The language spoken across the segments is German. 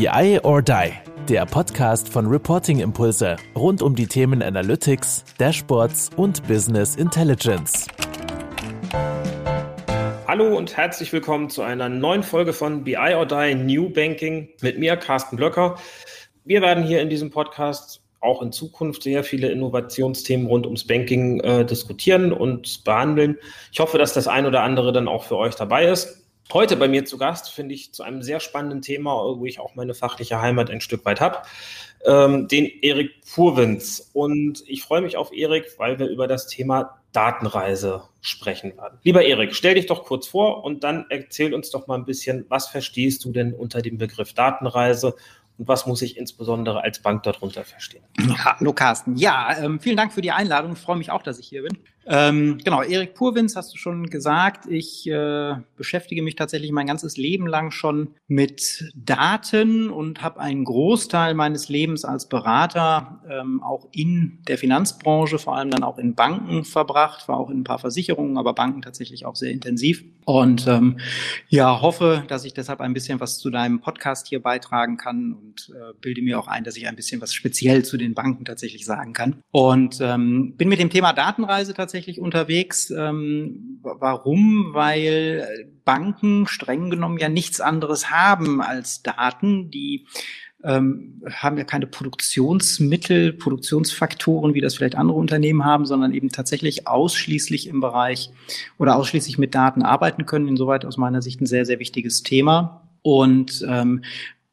BI or Die, der Podcast von Reporting Impulse rund um die Themen Analytics, Dashboards und Business Intelligence. Hallo und herzlich willkommen zu einer neuen Folge von BI or Die New Banking mit mir, Carsten Blöcker. Wir werden hier in diesem Podcast auch in Zukunft sehr viele Innovationsthemen rund ums Banking äh, diskutieren und behandeln. Ich hoffe, dass das ein oder andere dann auch für euch dabei ist. Heute bei mir zu Gast finde ich zu einem sehr spannenden Thema, wo ich auch meine fachliche Heimat ein Stück weit habe, ähm, den Erik Purwins. Und ich freue mich auf Erik, weil wir über das Thema Datenreise sprechen werden. Lieber Erik, stell dich doch kurz vor und dann erzähl uns doch mal ein bisschen, was verstehst du denn unter dem Begriff Datenreise und was muss ich insbesondere als Bank darunter verstehen? Hallo Carsten. Ja, ähm, vielen Dank für die Einladung. Ich freue mich auch, dass ich hier bin. Ähm, genau, Erik Purwins hast du schon gesagt. Ich äh, beschäftige mich tatsächlich mein ganzes Leben lang schon mit Daten und habe einen Großteil meines Lebens als Berater ähm, auch in der Finanzbranche, vor allem dann auch in Banken verbracht, war auch in ein paar Versicherungen, aber Banken tatsächlich auch sehr intensiv. Und ähm, ja, hoffe, dass ich deshalb ein bisschen was zu deinem Podcast hier beitragen kann und äh, bilde mir auch ein, dass ich ein bisschen was speziell zu den Banken tatsächlich sagen kann. Und ähm, bin mit dem Thema Datenreise tatsächlich tatsächlich unterwegs. Ähm, warum? Weil Banken streng genommen ja nichts anderes haben als Daten, die ähm, haben ja keine Produktionsmittel, Produktionsfaktoren, wie das vielleicht andere Unternehmen haben, sondern eben tatsächlich ausschließlich im Bereich oder ausschließlich mit Daten arbeiten können. Insoweit aus meiner Sicht ein sehr, sehr wichtiges Thema. Und ähm,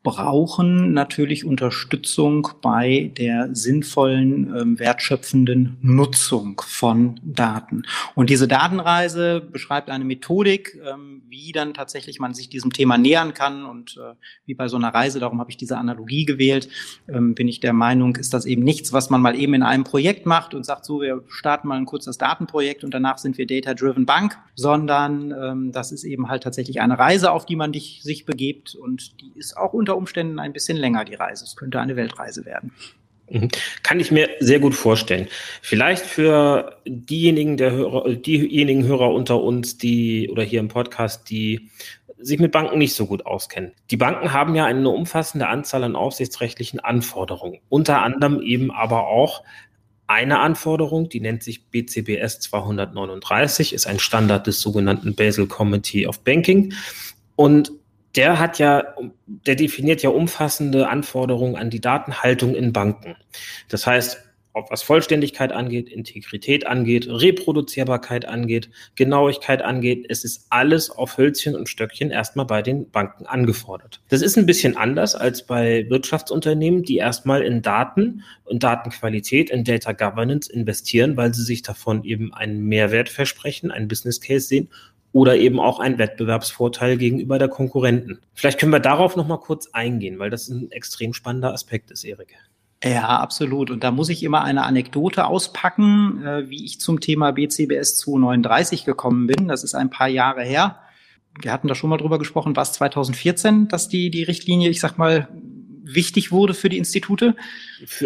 brauchen natürlich Unterstützung bei der sinnvollen, ähm, wertschöpfenden Nutzung von Daten. Und diese Datenreise beschreibt eine Methodik, ähm, wie dann tatsächlich man sich diesem Thema nähern kann. Und äh, wie bei so einer Reise, darum habe ich diese Analogie gewählt, ähm, bin ich der Meinung, ist das eben nichts, was man mal eben in einem Projekt macht und sagt, so, wir starten mal ein kurzes Datenprojekt und danach sind wir Data-Driven Bank, sondern das ist eben halt tatsächlich eine Reise, auf die man sich begebt und die ist auch unter Umständen ein bisschen länger, die Reise. Es könnte eine Weltreise werden. Mhm. Kann ich mir sehr gut vorstellen. Vielleicht für diejenigen, der Hörer, diejenigen Hörer unter uns, die oder hier im Podcast, die sich mit Banken nicht so gut auskennen. Die Banken haben ja eine umfassende Anzahl an aufsichtsrechtlichen Anforderungen. Unter anderem eben aber auch eine Anforderung, die nennt sich BCBS 239, ist ein Standard des sogenannten Basel Committee of Banking. Und der hat ja, der definiert ja umfassende Anforderungen an die Datenhaltung in Banken. Das heißt, ob was Vollständigkeit angeht, Integrität angeht, Reproduzierbarkeit angeht, Genauigkeit angeht, es ist alles auf Hölzchen und Stöckchen erstmal bei den Banken angefordert. Das ist ein bisschen anders als bei Wirtschaftsunternehmen, die erstmal in Daten, in Datenqualität, in Data Governance investieren, weil sie sich davon eben einen Mehrwert versprechen, einen Business Case sehen oder eben auch ein Wettbewerbsvorteil gegenüber der Konkurrenten. Vielleicht können wir darauf noch mal kurz eingehen, weil das ein extrem spannender Aspekt ist, Erik. Ja, absolut. Und da muss ich immer eine Anekdote auspacken, äh, wie ich zum Thema BCBS 239 gekommen bin. Das ist ein paar Jahre her. Wir hatten da schon mal drüber gesprochen, was 2014, dass die, die Richtlinie, ich sag mal, wichtig wurde für die Institute?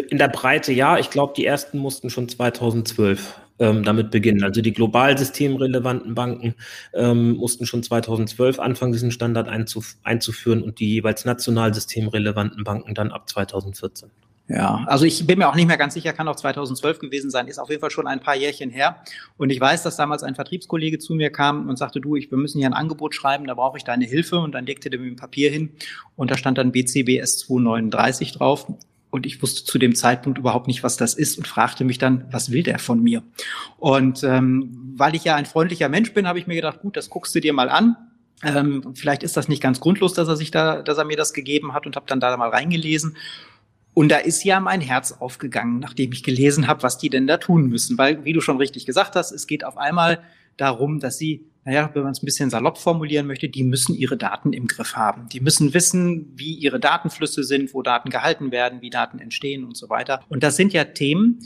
In der Breite ja. Ich glaube, die ersten mussten schon 2012 ähm, damit beginnen. Also die global systemrelevanten Banken ähm, mussten schon 2012 anfangen, diesen Standard einzuf einzuführen und die jeweils national systemrelevanten Banken dann ab 2014. Ja, also ich bin mir auch nicht mehr ganz sicher, kann auch 2012 gewesen sein, ist auf jeden Fall schon ein paar Jährchen her. Und ich weiß, dass damals ein Vertriebskollege zu mir kam und sagte, du, ich, wir müssen hier ein Angebot schreiben, da brauche ich deine Hilfe. Und dann legte der mir ein Papier hin und da stand dann BCBS 239 drauf. Und ich wusste zu dem Zeitpunkt überhaupt nicht, was das ist und fragte mich dann, was will der von mir? Und ähm, weil ich ja ein freundlicher Mensch bin, habe ich mir gedacht, gut, das guckst du dir mal an. Ähm, vielleicht ist das nicht ganz grundlos, dass er sich da, dass er mir das gegeben hat und habe dann da mal reingelesen. Und da ist ja mein Herz aufgegangen, nachdem ich gelesen habe, was die denn da tun müssen. Weil, wie du schon richtig gesagt hast, es geht auf einmal darum, dass sie naja, wenn man es ein bisschen salopp formulieren möchte, die müssen ihre Daten im Griff haben. Die müssen wissen, wie ihre Datenflüsse sind, wo Daten gehalten werden, wie Daten entstehen und so weiter. Und das sind ja Themen,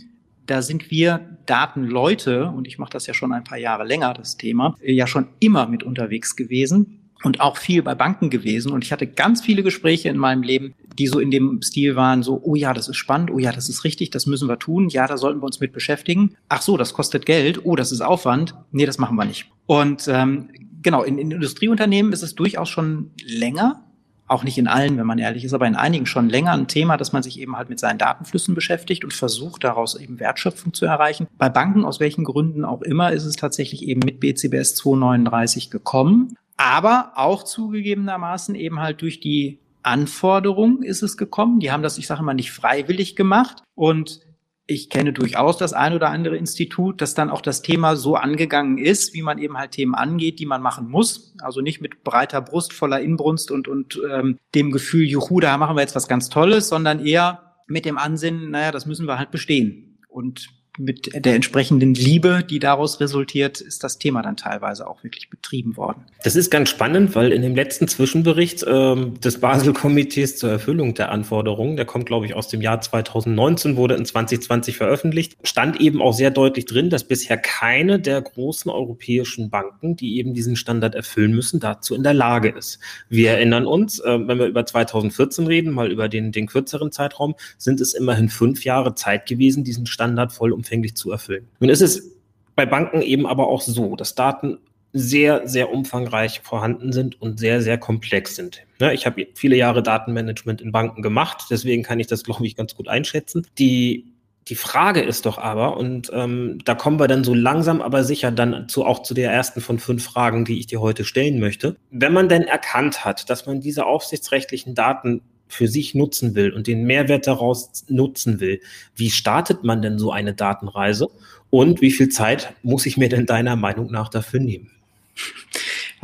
da sind wir Datenleute, und ich mache das ja schon ein paar Jahre länger, das Thema, ja schon immer mit unterwegs gewesen und auch viel bei Banken gewesen. Und ich hatte ganz viele Gespräche in meinem Leben, die so in dem Stil waren, so, oh ja, das ist spannend, oh ja, das ist richtig, das müssen wir tun, ja, da sollten wir uns mit beschäftigen. Ach so, das kostet Geld, oh, das ist Aufwand, nee, das machen wir nicht. Und ähm, genau, in, in Industrieunternehmen ist es durchaus schon länger auch nicht in allen, wenn man ehrlich ist, aber in einigen schon länger ein Thema, dass man sich eben halt mit seinen Datenflüssen beschäftigt und versucht, daraus eben Wertschöpfung zu erreichen. Bei Banken, aus welchen Gründen auch immer, ist es tatsächlich eben mit BCBS 239 gekommen. Aber auch zugegebenermaßen eben halt durch die Anforderung ist es gekommen. Die haben das, ich sage mal, nicht freiwillig gemacht. Und ich kenne durchaus das ein oder andere Institut, das dann auch das Thema so angegangen ist, wie man eben halt Themen angeht, die man machen muss. Also nicht mit breiter Brust, voller Inbrunst und, und ähm, dem Gefühl, juhu, da machen wir jetzt was ganz Tolles, sondern eher mit dem Ansinnen, naja, das müssen wir halt bestehen. Und mit der entsprechenden Liebe, die daraus resultiert, ist das Thema dann teilweise auch wirklich betrieben worden. Das ist ganz spannend, weil in dem letzten Zwischenbericht ähm, des Basel-Komitees zur Erfüllung der Anforderungen, der kommt, glaube ich, aus dem Jahr 2019, wurde in 2020 veröffentlicht, stand eben auch sehr deutlich drin, dass bisher keine der großen europäischen Banken, die eben diesen Standard erfüllen müssen, dazu in der Lage ist. Wir erinnern uns, äh, wenn wir über 2014 reden, mal über den, den kürzeren Zeitraum, sind es immerhin fünf Jahre Zeit gewesen, diesen Standard voll um vollumfänglich zu erfüllen. Nun ist es bei Banken eben aber auch so, dass Daten sehr, sehr umfangreich vorhanden sind und sehr, sehr komplex sind. Ja, ich habe viele Jahre Datenmanagement in Banken gemacht, deswegen kann ich das, glaube ich, ganz gut einschätzen. Die, die Frage ist doch aber, und ähm, da kommen wir dann so langsam, aber sicher dann zu, auch zu der ersten von fünf Fragen, die ich dir heute stellen möchte. Wenn man denn erkannt hat, dass man diese aufsichtsrechtlichen Daten für sich nutzen will und den Mehrwert daraus nutzen will, wie startet man denn so eine Datenreise und wie viel Zeit muss ich mir denn deiner Meinung nach dafür nehmen?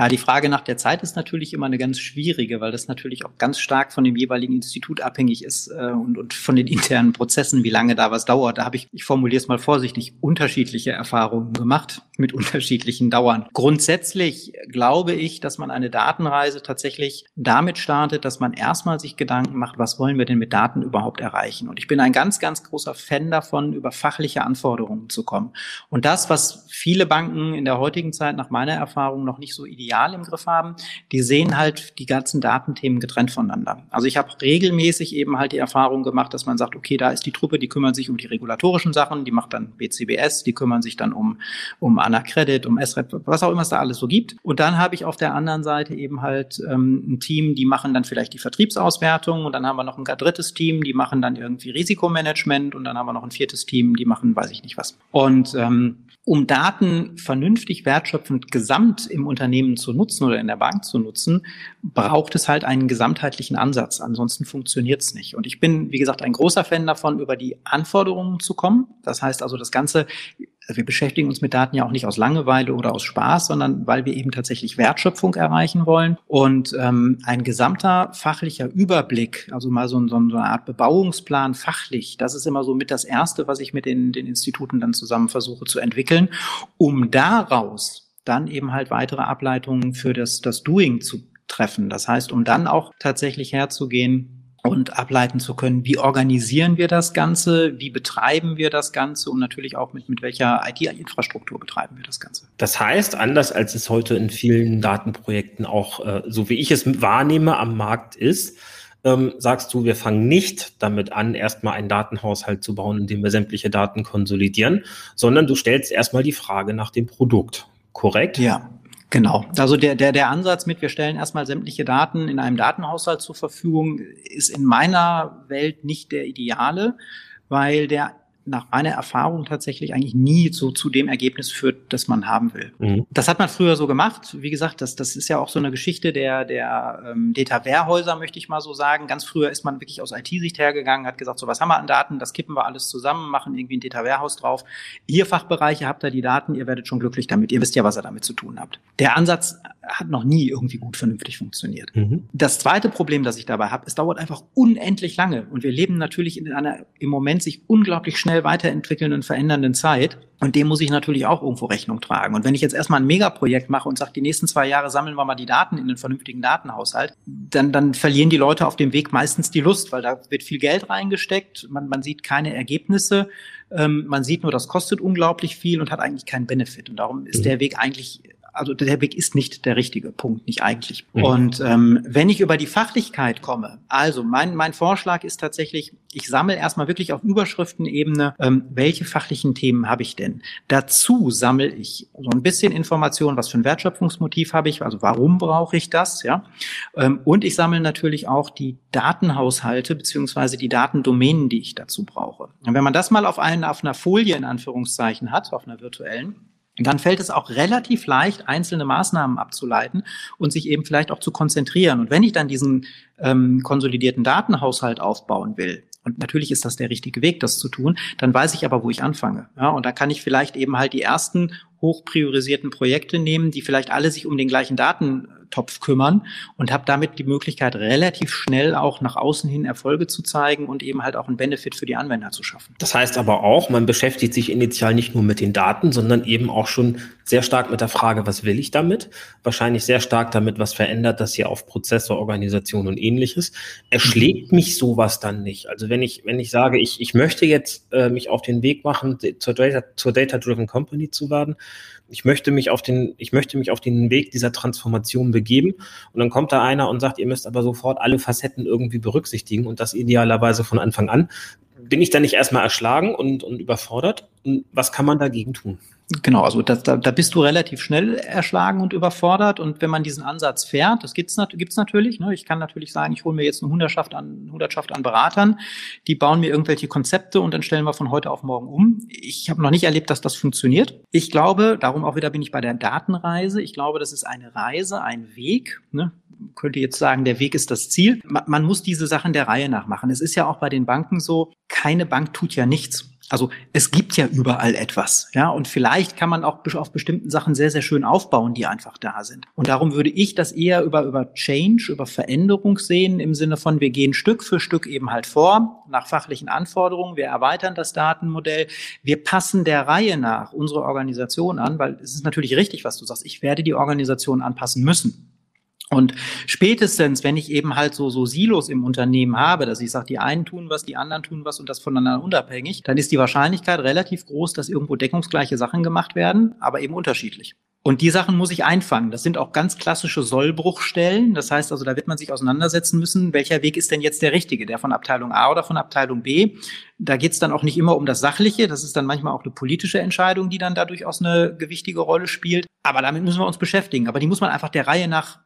Ja, die Frage nach der Zeit ist natürlich immer eine ganz schwierige, weil das natürlich auch ganz stark von dem jeweiligen Institut abhängig ist äh, und, und von den internen Prozessen, wie lange da was dauert. Da habe ich, ich formuliere es mal vorsichtig, unterschiedliche Erfahrungen gemacht mit unterschiedlichen Dauern. Grundsätzlich glaube ich, dass man eine Datenreise tatsächlich damit startet, dass man erstmal sich Gedanken macht, was wollen wir denn mit Daten überhaupt erreichen? Und ich bin ein ganz, ganz großer Fan davon, über fachliche Anforderungen zu kommen. Und das, was viele Banken in der heutigen Zeit nach meiner Erfahrung noch nicht so ideal medial im Griff haben, die sehen halt die ganzen Datenthemen getrennt voneinander. Also ich habe regelmäßig eben halt die Erfahrung gemacht, dass man sagt, okay, da ist die Truppe, die kümmert sich um die regulatorischen Sachen, die macht dann BCBS, die kümmern sich dann um, um Anacredit, um SREP, was auch immer es da alles so gibt. Und dann habe ich auf der anderen Seite eben halt ähm, ein Team, die machen dann vielleicht die Vertriebsauswertung und dann haben wir noch ein drittes Team, die machen dann irgendwie Risikomanagement und dann haben wir noch ein viertes Team, die machen weiß ich nicht was. Und ähm, um Daten vernünftig wertschöpfend gesamt im Unternehmen zu nutzen oder in der Bank zu nutzen, braucht es halt einen gesamtheitlichen Ansatz. Ansonsten funktioniert es nicht. Und ich bin, wie gesagt, ein großer Fan davon, über die Anforderungen zu kommen. Das heißt also, das Ganze wir beschäftigen uns mit Daten ja auch nicht aus Langeweile oder aus Spaß, sondern weil wir eben tatsächlich Wertschöpfung erreichen wollen. Und ähm, ein gesamter fachlicher Überblick, also mal so, so eine Art Bebauungsplan fachlich, das ist immer so mit das Erste, was ich mit den, den Instituten dann zusammen versuche zu entwickeln, um daraus dann eben halt weitere Ableitungen für das, das Doing zu treffen. Das heißt, um dann auch tatsächlich herzugehen, und ableiten zu können, wie organisieren wir das Ganze, wie betreiben wir das Ganze und natürlich auch mit, mit welcher IT-Infrastruktur betreiben wir das Ganze. Das heißt, anders als es heute in vielen Datenprojekten auch, äh, so wie ich es wahrnehme, am Markt ist, ähm, sagst du, wir fangen nicht damit an, erstmal einen Datenhaushalt zu bauen, in dem wir sämtliche Daten konsolidieren, sondern du stellst erstmal die Frage nach dem Produkt. Korrekt? Ja, Genau. Also der, der, der Ansatz mit, wir stellen erstmal sämtliche Daten in einem Datenhaushalt zur Verfügung, ist in meiner Welt nicht der ideale, weil der nach meiner Erfahrung tatsächlich eigentlich nie so zu dem Ergebnis führt, das man haben will. Mhm. Das hat man früher so gemacht. Wie gesagt, das, das ist ja auch so eine Geschichte der, der ähm, Data-Warehäuser, möchte ich mal so sagen. Ganz früher ist man wirklich aus IT-Sicht hergegangen, hat gesagt, so was haben wir an Daten, das kippen wir alles zusammen, machen irgendwie ein Data-Warehouse drauf. Ihr Fachbereiche habt da die Daten, ihr werdet schon glücklich damit. Ihr wisst ja, was ihr damit zu tun habt. Der Ansatz hat noch nie irgendwie gut vernünftig funktioniert. Mhm. Das zweite Problem, das ich dabei habe, es dauert einfach unendlich lange. Und wir leben natürlich in einer im Moment sich unglaublich schnell weiterentwickelnden, verändernden Zeit. Und dem muss ich natürlich auch irgendwo Rechnung tragen. Und wenn ich jetzt erstmal ein Megaprojekt mache und sage, die nächsten zwei Jahre sammeln wir mal die Daten in den vernünftigen Datenhaushalt, dann, dann verlieren die Leute auf dem Weg meistens die Lust, weil da wird viel Geld reingesteckt, man, man sieht keine Ergebnisse, ähm, man sieht nur, das kostet unglaublich viel und hat eigentlich keinen Benefit. Und darum ist mhm. der Weg eigentlich also der Weg ist nicht der richtige Punkt, nicht eigentlich. Mhm. Und ähm, wenn ich über die Fachlichkeit komme, also mein, mein Vorschlag ist tatsächlich, ich sammle erstmal wirklich auf Überschriftenebene, ähm, welche fachlichen Themen habe ich denn? Dazu sammle ich so ein bisschen Informationen, was für ein Wertschöpfungsmotiv habe ich, also warum brauche ich das, ja? Ähm, und ich sammle natürlich auch die Datenhaushalte beziehungsweise die Datendomänen, die ich dazu brauche. Und wenn man das mal auf, einen, auf einer Folie in Anführungszeichen hat, auf einer virtuellen, dann fällt es auch relativ leicht, einzelne Maßnahmen abzuleiten und sich eben vielleicht auch zu konzentrieren. Und wenn ich dann diesen ähm, konsolidierten Datenhaushalt aufbauen will, und natürlich ist das der richtige Weg, das zu tun, dann weiß ich aber, wo ich anfange. Ja, und da kann ich vielleicht eben halt die ersten hochpriorisierten Projekte nehmen, die vielleicht alle sich um den gleichen Daten Topf kümmern und habe damit die Möglichkeit, relativ schnell auch nach außen hin Erfolge zu zeigen und eben halt auch einen Benefit für die Anwender zu schaffen. Das heißt aber auch, man beschäftigt sich initial nicht nur mit den Daten, sondern eben auch schon sehr stark mit der Frage, was will ich damit? Wahrscheinlich sehr stark damit, was verändert das hier auf Prozesse, Organisation und ähnliches. Erschlägt mich sowas dann nicht? Also wenn ich, wenn ich sage, ich, ich möchte jetzt äh, mich auf den Weg machen, zur Data, zur Data-Driven Company zu werden, ich möchte mich auf den, ich möchte mich auf den Weg dieser Transformation begeben. Und dann kommt da einer und sagt, ihr müsst aber sofort alle Facetten irgendwie berücksichtigen und das idealerweise von Anfang an. Bin ich dann nicht erstmal erschlagen und, und überfordert? Und was kann man dagegen tun? Genau, also das, da, da bist du relativ schnell erschlagen und überfordert. Und wenn man diesen Ansatz fährt, das gibt's, gibt's natürlich. Ne? Ich kann natürlich sagen, ich hole mir jetzt eine Hundertschaft an, Hundertschaft an Beratern, die bauen mir irgendwelche Konzepte und dann stellen wir von heute auf morgen um. Ich habe noch nicht erlebt, dass das funktioniert. Ich glaube, darum auch wieder bin ich bei der Datenreise. Ich glaube, das ist eine Reise, ein Weg. Ne? könnte jetzt sagen, der Weg ist das Ziel. Man, man muss diese Sachen der Reihe nach machen. Es ist ja auch bei den Banken so, keine Bank tut ja nichts. Also es gibt ja überall etwas, ja, und vielleicht kann man auch auf bestimmten Sachen sehr, sehr schön aufbauen, die einfach da sind. Und darum würde ich das eher über, über Change, über Veränderung sehen, im Sinne von, wir gehen Stück für Stück eben halt vor, nach fachlichen Anforderungen, wir erweitern das Datenmodell, wir passen der Reihe nach unsere Organisation an, weil es ist natürlich richtig, was du sagst, ich werde die Organisation anpassen müssen. Und spätestens, wenn ich eben halt so, so Silos im Unternehmen habe, dass ich sage, die einen tun was, die anderen tun was und das voneinander unabhängig, dann ist die Wahrscheinlichkeit relativ groß, dass irgendwo deckungsgleiche Sachen gemacht werden, aber eben unterschiedlich. Und die Sachen muss ich einfangen. Das sind auch ganz klassische Sollbruchstellen. Das heißt also, da wird man sich auseinandersetzen müssen, welcher Weg ist denn jetzt der richtige, der von Abteilung A oder von Abteilung B. Da geht es dann auch nicht immer um das Sachliche. Das ist dann manchmal auch eine politische Entscheidung, die dann da durchaus eine gewichtige Rolle spielt. Aber damit müssen wir uns beschäftigen. Aber die muss man einfach der Reihe nach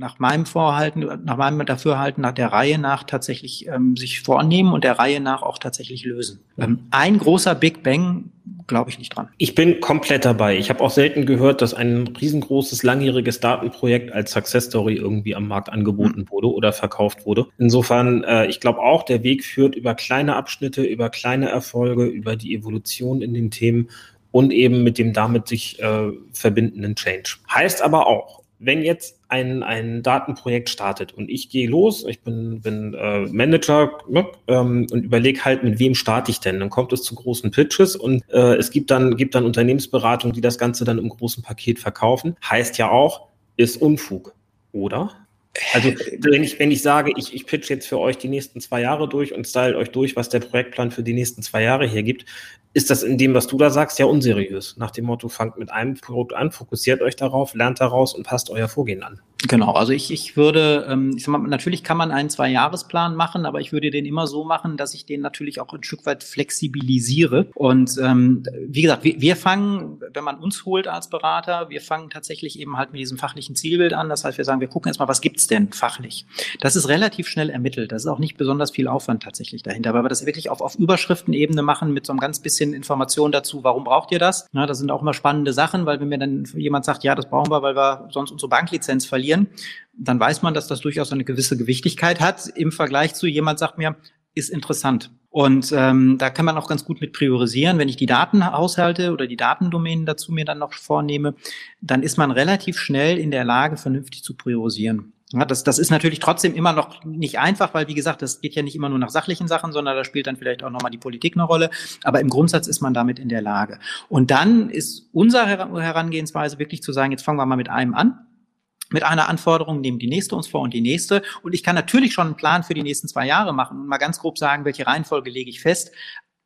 nach meinem Vorhalten, nach meinem Dafürhalten, nach der Reihe nach tatsächlich ähm, sich vornehmen und der Reihe nach auch tatsächlich lösen. Ähm, ein großer Big Bang glaube ich nicht dran. Ich bin komplett dabei. Ich habe auch selten gehört, dass ein riesengroßes, langjähriges Datenprojekt als Success Story irgendwie am Markt angeboten mhm. wurde oder verkauft wurde. Insofern, äh, ich glaube auch, der Weg führt über kleine Abschnitte, über kleine Erfolge, über die Evolution in den Themen und eben mit dem damit sich äh, verbindenden Change. Heißt aber auch, wenn jetzt ein, ein Datenprojekt startet und ich gehe los, ich bin, bin äh, Manager ne, ähm, und überlege halt, mit wem starte ich denn? Dann kommt es zu großen Pitches und äh, es gibt dann, gibt dann Unternehmensberatungen, die das Ganze dann im großen Paket verkaufen. Heißt ja auch, ist Unfug, oder? Also wenn ich, wenn ich sage, ich, ich pitch jetzt für euch die nächsten zwei Jahre durch und style euch durch, was der Projektplan für die nächsten zwei Jahre hier gibt, ist das in dem, was du da sagst, ja unseriös. Nach dem Motto, fangt mit einem Produkt an, fokussiert euch darauf, lernt daraus und passt euer Vorgehen an. Genau, also ich, ich würde, ähm, ich sag mal, natürlich kann man einen Zwei-Jahres-Plan machen, aber ich würde den immer so machen, dass ich den natürlich auch ein Stück weit flexibilisiere. Und ähm, wie gesagt, wir, wir fangen, wenn man uns holt als Berater, wir fangen tatsächlich eben halt mit diesem fachlichen Zielbild an. Das heißt, wir sagen, wir gucken erstmal, was gibt's denn fachlich? Das ist relativ schnell ermittelt. Das ist auch nicht besonders viel Aufwand tatsächlich dahinter, weil wir das wirklich auf, auf Überschriftenebene machen mit so einem ganz bisschen Information dazu, warum braucht ihr das? Na, das sind auch immer spannende Sachen, weil wenn mir dann jemand sagt, ja, das brauchen wir, weil wir sonst unsere Banklizenz verlieren, verlieren, dann weiß man, dass das durchaus eine gewisse Gewichtigkeit hat im Vergleich zu jemand sagt mir, ist interessant. Und ähm, da kann man auch ganz gut mit priorisieren. Wenn ich die Datenhaushalte oder die Datendomänen dazu mir dann noch vornehme, dann ist man relativ schnell in der Lage, vernünftig zu priorisieren. Ja, das, das ist natürlich trotzdem immer noch nicht einfach, weil wie gesagt, das geht ja nicht immer nur nach sachlichen Sachen, sondern da spielt dann vielleicht auch nochmal die Politik eine Rolle. Aber im Grundsatz ist man damit in der Lage. Und dann ist unsere Herangehensweise wirklich zu sagen, jetzt fangen wir mal mit einem an mit einer Anforderung, nehmen die nächste uns vor und die nächste. Und ich kann natürlich schon einen Plan für die nächsten zwei Jahre machen und mal ganz grob sagen, welche Reihenfolge lege ich fest.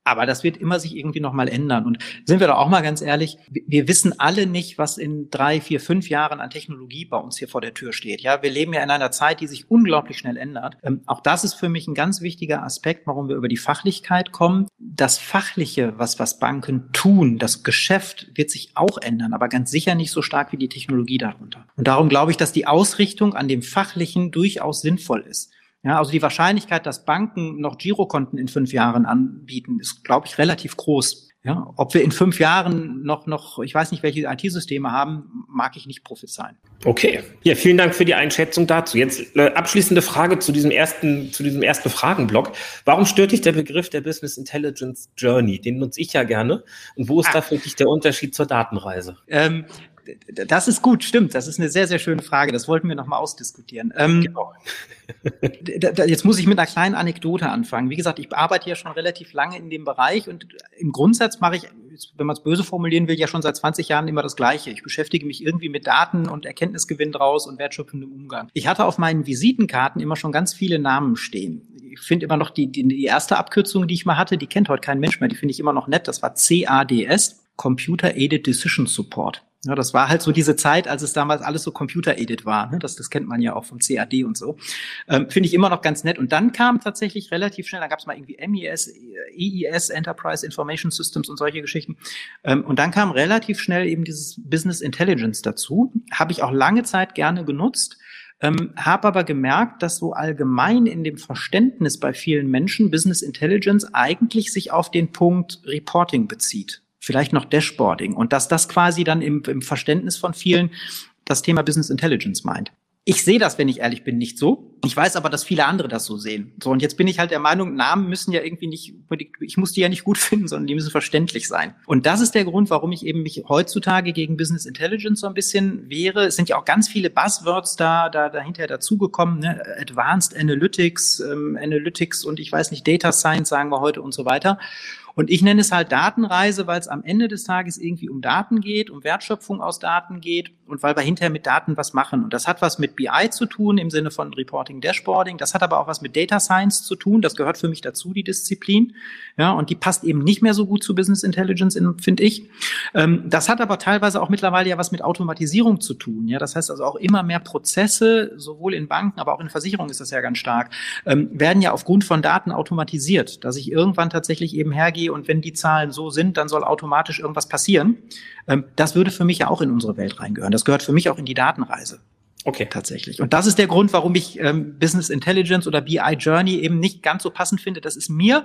Aber das wird immer sich irgendwie nochmal ändern. Und sind wir doch auch mal ganz ehrlich, wir wissen alle nicht, was in drei, vier, fünf Jahren an Technologie bei uns hier vor der Tür steht. Ja, wir leben ja in einer Zeit, die sich unglaublich schnell ändert. Ähm, auch das ist für mich ein ganz wichtiger Aspekt, warum wir über die Fachlichkeit kommen. Das Fachliche, was, was Banken tun, das Geschäft wird sich auch ändern, aber ganz sicher nicht so stark wie die Technologie darunter. Und darum glaube ich, dass die Ausrichtung an dem Fachlichen durchaus sinnvoll ist. Ja, also die Wahrscheinlichkeit, dass Banken noch Girokonten in fünf Jahren anbieten, ist, glaube ich, relativ groß. Ja, ob wir in fünf Jahren noch, noch, ich weiß nicht, welche IT-Systeme haben, mag ich nicht prophezeien. Okay. Ja, vielen Dank für die Einschätzung dazu. Jetzt äh, abschließende Frage zu diesem ersten, zu diesem ersten Fragenblock. Warum stört dich der Begriff der Business Intelligence Journey? Den nutze ich ja gerne. Und wo ist ah. da für dich der Unterschied zur Datenreise? Ähm, das ist gut, stimmt. Das ist eine sehr, sehr schöne Frage. Das wollten wir nochmal ausdiskutieren. Ähm, genau. jetzt muss ich mit einer kleinen Anekdote anfangen. Wie gesagt, ich arbeite ja schon relativ lange in dem Bereich und im Grundsatz mache ich, wenn man es böse formulieren will, ja schon seit 20 Jahren immer das Gleiche. Ich beschäftige mich irgendwie mit Daten und Erkenntnisgewinn draus und wertschöpfendem Umgang. Ich hatte auf meinen Visitenkarten immer schon ganz viele Namen stehen. Ich finde immer noch die, die, die erste Abkürzung, die ich mal hatte, die kennt heute kein Mensch mehr. Die finde ich immer noch nett. Das war CADS. Computer Aided Decision Support. Ja, das war halt so diese Zeit, als es damals alles so Computer-Aided war. Ne? Das, das kennt man ja auch vom CAD und so. Ähm, Finde ich immer noch ganz nett. Und dann kam tatsächlich relativ schnell, da gab es mal irgendwie MES, EIS, Enterprise Information Systems und solche Geschichten. Ähm, und dann kam relativ schnell eben dieses Business Intelligence dazu. Habe ich auch lange Zeit gerne genutzt. Ähm, habe aber gemerkt, dass so allgemein in dem Verständnis bei vielen Menschen Business Intelligence eigentlich sich auf den Punkt Reporting bezieht vielleicht noch Dashboarding und dass das quasi dann im, im Verständnis von vielen das Thema Business Intelligence meint. Ich sehe das, wenn ich ehrlich bin, nicht so. Ich weiß aber, dass viele andere das so sehen. So, und jetzt bin ich halt der Meinung, Namen müssen ja irgendwie nicht, ich muss die ja nicht gut finden, sondern die müssen verständlich sein. Und das ist der Grund, warum ich eben mich heutzutage gegen Business Intelligence so ein bisschen wehre. Es sind ja auch ganz viele Buzzwords da, da dahinter dazugekommen, ne? Advanced Analytics, ähm, Analytics und ich weiß nicht, Data Science sagen wir heute und so weiter. Und ich nenne es halt Datenreise, weil es am Ende des Tages irgendwie um Daten geht, um Wertschöpfung aus Daten geht und weil wir hinterher mit Daten was machen. Und das hat was mit BI zu tun im Sinne von Reporting, Dashboarding. Das hat aber auch was mit Data Science zu tun. Das gehört für mich dazu, die Disziplin. Ja, und die passt eben nicht mehr so gut zu Business Intelligence, finde ich. Ähm, das hat aber teilweise auch mittlerweile ja was mit Automatisierung zu tun. Ja, das heißt also auch immer mehr Prozesse, sowohl in Banken, aber auch in Versicherungen ist das ja ganz stark, ähm, werden ja aufgrund von Daten automatisiert, dass ich irgendwann tatsächlich eben hergehe und wenn die Zahlen so sind, dann soll automatisch irgendwas passieren. Ähm, das würde für mich ja auch in unsere Welt reingehören. Das gehört für mich auch in die Datenreise. Okay. Tatsächlich. Und das ist der Grund, warum ich ähm, Business Intelligence oder BI Journey eben nicht ganz so passend finde. Das ist mir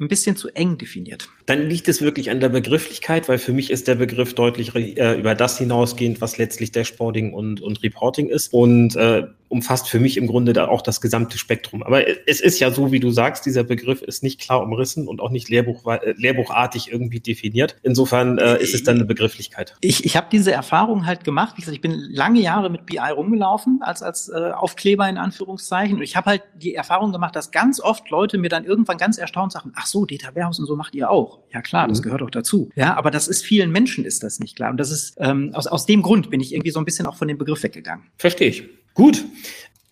ein bisschen zu eng definiert. Dann liegt es wirklich an der Begrifflichkeit, weil für mich ist der Begriff deutlich äh, über das hinausgehend, was letztlich Dashboarding und, und Reporting ist und äh, umfasst für mich im Grunde da auch das gesamte Spektrum. Aber es ist ja so, wie du sagst, dieser Begriff ist nicht klar umrissen und auch nicht Lehrbuch, äh, lehrbuchartig irgendwie definiert. Insofern äh, ist es dann eine Begrifflichkeit. Ich, ich habe diese Erfahrung halt gemacht. Wie gesagt, ich bin lange Jahre mit BI rumgelaufen als, als äh, Aufkleber in Anführungszeichen. Und ich habe halt die Erfahrung gemacht, dass ganz oft Leute mir dann irgendwann ganz erstaunt sagen, ach so, Data Warehouse und so macht ihr auch. Ja klar, das mhm. gehört auch dazu. Ja, aber das ist vielen Menschen ist das nicht klar. Und das ist ähm, aus, aus dem Grund bin ich irgendwie so ein bisschen auch von dem Begriff weggegangen. Verstehe ich. Gut.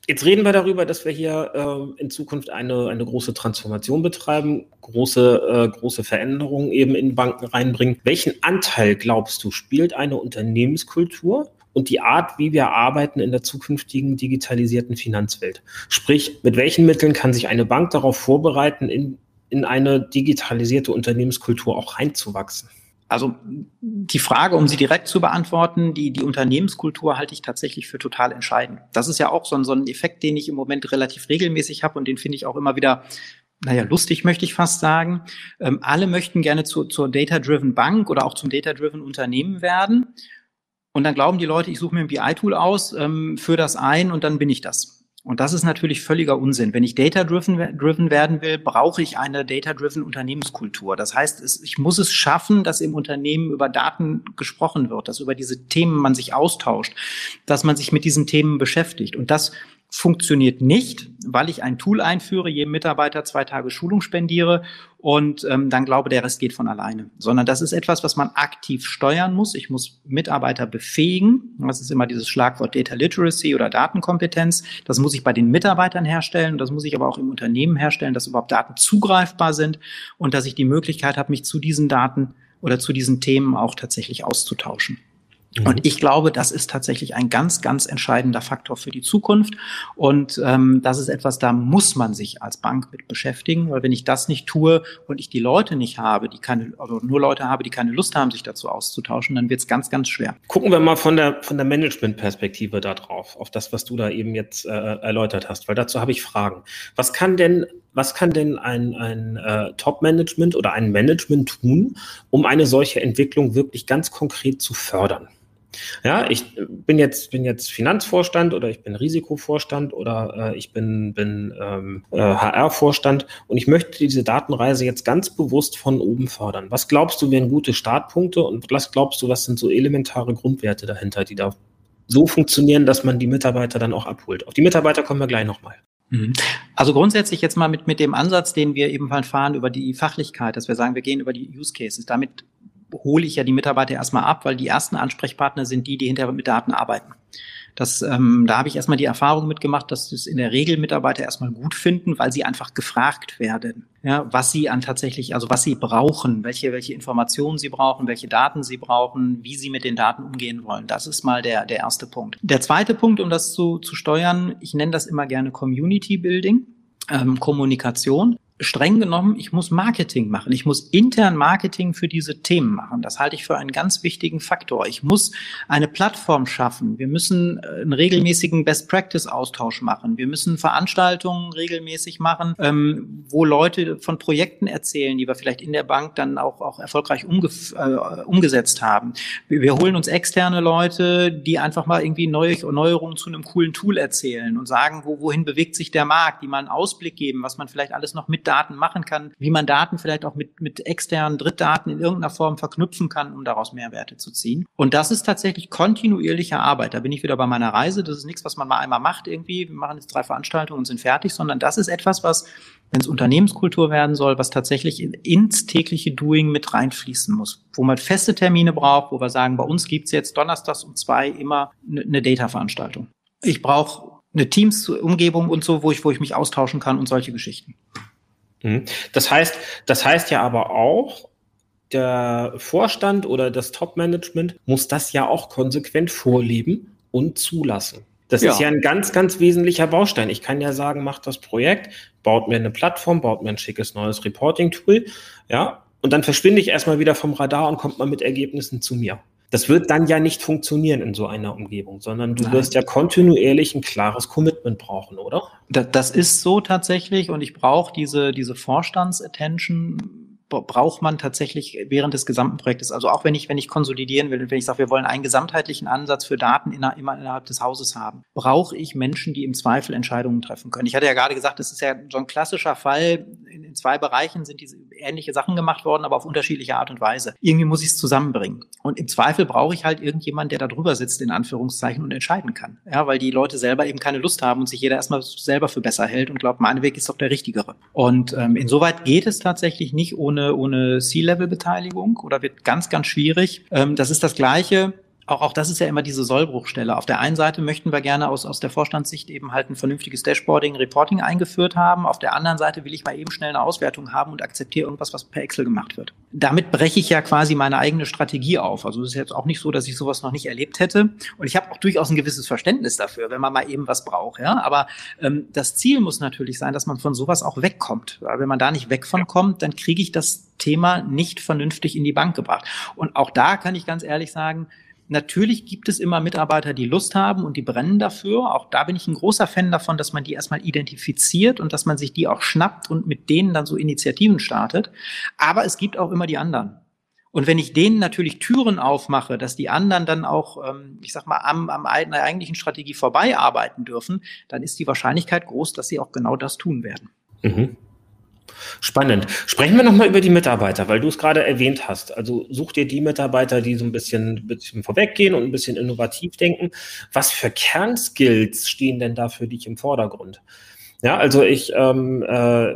Jetzt reden wir darüber, dass wir hier äh, in Zukunft eine, eine große Transformation betreiben, große, äh, große Veränderungen eben in Banken reinbringen. Welchen Anteil, glaubst du, spielt eine Unternehmenskultur und die Art, wie wir arbeiten in der zukünftigen digitalisierten Finanzwelt? Sprich, mit welchen Mitteln kann sich eine Bank darauf vorbereiten, in, in eine digitalisierte Unternehmenskultur auch reinzuwachsen? Also die Frage, um sie direkt zu beantworten, die, die Unternehmenskultur halte ich tatsächlich für total entscheidend. Das ist ja auch so ein, so ein Effekt, den ich im Moment relativ regelmäßig habe und den finde ich auch immer wieder naja, lustig möchte ich fast sagen. Ähm, alle möchten gerne zu, zur Data-Driven Bank oder auch zum Data-Driven Unternehmen werden. Und dann glauben die Leute, ich suche mir ein BI-Tool aus, ähm, für das ein und dann bin ich das. Und das ist natürlich völliger Unsinn. Wenn ich data-driven driven werden will, brauche ich eine data-driven Unternehmenskultur. Das heißt, ich muss es schaffen, dass im Unternehmen über Daten gesprochen wird, dass über diese Themen man sich austauscht, dass man sich mit diesen Themen beschäftigt. Und das funktioniert nicht, weil ich ein Tool einführe, jedem Mitarbeiter zwei Tage Schulung spendiere und ähm, dann glaube, der Rest geht von alleine. Sondern das ist etwas, was man aktiv steuern muss. Ich muss Mitarbeiter befähigen. Das ist immer dieses Schlagwort Data Literacy oder Datenkompetenz. Das muss ich bei den Mitarbeitern herstellen. Das muss ich aber auch im Unternehmen herstellen, dass überhaupt Daten zugreifbar sind und dass ich die Möglichkeit habe, mich zu diesen Daten oder zu diesen Themen auch tatsächlich auszutauschen. Mhm. Und ich glaube, das ist tatsächlich ein ganz, ganz entscheidender Faktor für die Zukunft. Und ähm, das ist etwas, da muss man sich als Bank mit beschäftigen, weil wenn ich das nicht tue und ich die Leute nicht habe, die keine, also nur Leute habe, die keine Lust haben, sich dazu auszutauschen, dann wird es ganz, ganz schwer. Gucken wir mal von der von der Management-Perspektive da drauf, auf das, was du da eben jetzt äh, erläutert hast, weil dazu habe ich Fragen. Was kann denn was kann denn ein, ein äh, Top-Management oder ein Management tun, um eine solche Entwicklung wirklich ganz konkret zu fördern? Ja, ich bin jetzt, bin jetzt Finanzvorstand oder ich bin Risikovorstand oder äh, ich bin, bin ähm, äh, HR-Vorstand und ich möchte diese Datenreise jetzt ganz bewusst von oben fördern. Was glaubst du, wären gute Startpunkte und was glaubst du, was sind so elementare Grundwerte dahinter, die da so funktionieren, dass man die Mitarbeiter dann auch abholt? Auf die Mitarbeiter kommen wir gleich nochmal. Mhm. Also grundsätzlich jetzt mal mit, mit dem Ansatz, den wir ebenfalls fahren über die Fachlichkeit, dass wir sagen, wir gehen über die Use Cases. Damit hole ich ja die Mitarbeiter erstmal ab, weil die ersten Ansprechpartner sind die, die hinterher mit Daten arbeiten. Das, ähm, da habe ich erstmal die Erfahrung mitgemacht, dass das in der Regel Mitarbeiter erstmal gut finden, weil sie einfach gefragt werden, ja, was sie an tatsächlich, also was sie brauchen, welche, welche Informationen sie brauchen, welche Daten sie brauchen, wie sie mit den Daten umgehen wollen. Das ist mal der, der erste Punkt. Der zweite Punkt, um das zu, zu steuern, ich nenne das immer gerne Community Building. Ähm, Kommunikation streng genommen, ich muss Marketing machen. Ich muss intern Marketing für diese Themen machen. Das halte ich für einen ganz wichtigen Faktor. Ich muss eine Plattform schaffen. Wir müssen äh, einen regelmäßigen Best-Practice-Austausch machen. Wir müssen Veranstaltungen regelmäßig machen, ähm, wo Leute von Projekten erzählen, die wir vielleicht in der Bank dann auch, auch erfolgreich umge äh, umgesetzt haben. Wir, holen uns externe Leute, die einfach mal irgendwie neue Neuerungen zu einem coolen Tool erzählen und sagen, wo, wohin bewegt sich der Markt, die mal einen Ausblick geben, was man vielleicht alles noch mit Daten machen kann, wie man Daten vielleicht auch mit, mit externen Drittdaten in irgendeiner Form verknüpfen kann, um daraus Mehrwerte zu ziehen. Und das ist tatsächlich kontinuierliche Arbeit. Da bin ich wieder bei meiner Reise. Das ist nichts, was man mal einmal macht irgendwie. Wir machen jetzt drei Veranstaltungen und sind fertig, sondern das ist etwas, was wenn es Unternehmenskultur werden soll, was tatsächlich ins tägliche Doing mit reinfließen muss, wo man feste Termine braucht, wo wir sagen, bei uns gibt's jetzt donnerstags um zwei immer eine ne Data-Veranstaltung. Ich brauche eine Teams-Umgebung und so, wo ich, wo ich mich austauschen kann und solche Geschichten. Mhm. Das heißt, das heißt ja aber auch, der Vorstand oder das Top-Management muss das ja auch konsequent vorleben und zulassen. Das ja. ist ja ein ganz, ganz wesentlicher Baustein. Ich kann ja sagen, macht das Projekt, baut mir eine Plattform, baut mir ein schickes neues Reporting-Tool, ja, und dann verschwinde ich erstmal wieder vom Radar und kommt mal mit Ergebnissen zu mir. Das wird dann ja nicht funktionieren in so einer Umgebung, sondern du Nein. wirst ja kontinuierlich ein klares Commitment brauchen, oder? Das ist so tatsächlich und ich brauche diese, diese Vorstandsattention braucht man tatsächlich während des gesamten Projektes. Also auch wenn ich, wenn ich konsolidieren will, wenn ich sage, wir wollen einen gesamtheitlichen Ansatz für Daten inner, immer innerhalb des Hauses haben, brauche ich Menschen, die im Zweifel Entscheidungen treffen können. Ich hatte ja gerade gesagt, das ist ja so ein klassischer Fall. In, in zwei Bereichen sind diese ähnliche Sachen gemacht worden, aber auf unterschiedliche Art und Weise. Irgendwie muss ich es zusammenbringen. Und im Zweifel brauche ich halt irgendjemand, der da drüber sitzt, in Anführungszeichen, und entscheiden kann. Ja, weil die Leute selber eben keine Lust haben und sich jeder erstmal selber für besser hält und glaubt, mein Weg ist doch der richtigere. Und ähm, insoweit geht es tatsächlich nicht ohne ohne, C-Level-Beteiligung oder wird ganz, ganz schwierig. Ähm, das ist das Gleiche auch, auch das ist ja immer diese Sollbruchstelle. Auf der einen Seite möchten wir gerne aus, aus der Vorstandssicht eben halt ein vernünftiges Dashboarding, Reporting eingeführt haben. Auf der anderen Seite will ich mal eben schnell eine Auswertung haben und akzeptiere irgendwas, was per Excel gemacht wird. Damit breche ich ja quasi meine eigene Strategie auf. Also es ist jetzt auch nicht so, dass ich sowas noch nicht erlebt hätte. Und ich habe auch durchaus ein gewisses Verständnis dafür, wenn man mal eben was braucht. Ja? Aber ähm, das Ziel muss natürlich sein, dass man von sowas auch wegkommt. Weil wenn man da nicht weg von kommt, dann kriege ich das Thema nicht vernünftig in die Bank gebracht. Und auch da kann ich ganz ehrlich sagen, Natürlich gibt es immer Mitarbeiter, die Lust haben und die brennen dafür. Auch da bin ich ein großer Fan davon, dass man die erstmal identifiziert und dass man sich die auch schnappt und mit denen dann so Initiativen startet. Aber es gibt auch immer die anderen. Und wenn ich denen natürlich Türen aufmache, dass die anderen dann auch, ähm, ich sag mal, am, am eigentlichen Strategie vorbei arbeiten dürfen, dann ist die Wahrscheinlichkeit groß, dass sie auch genau das tun werden. Mhm. Spannend. Sprechen wir nochmal über die Mitarbeiter, weil du es gerade erwähnt hast. Also such dir die Mitarbeiter, die so ein bisschen, bisschen vorweggehen und ein bisschen innovativ denken. Was für Kernskills stehen denn da für dich im Vordergrund? Ja, also ich ähm, äh,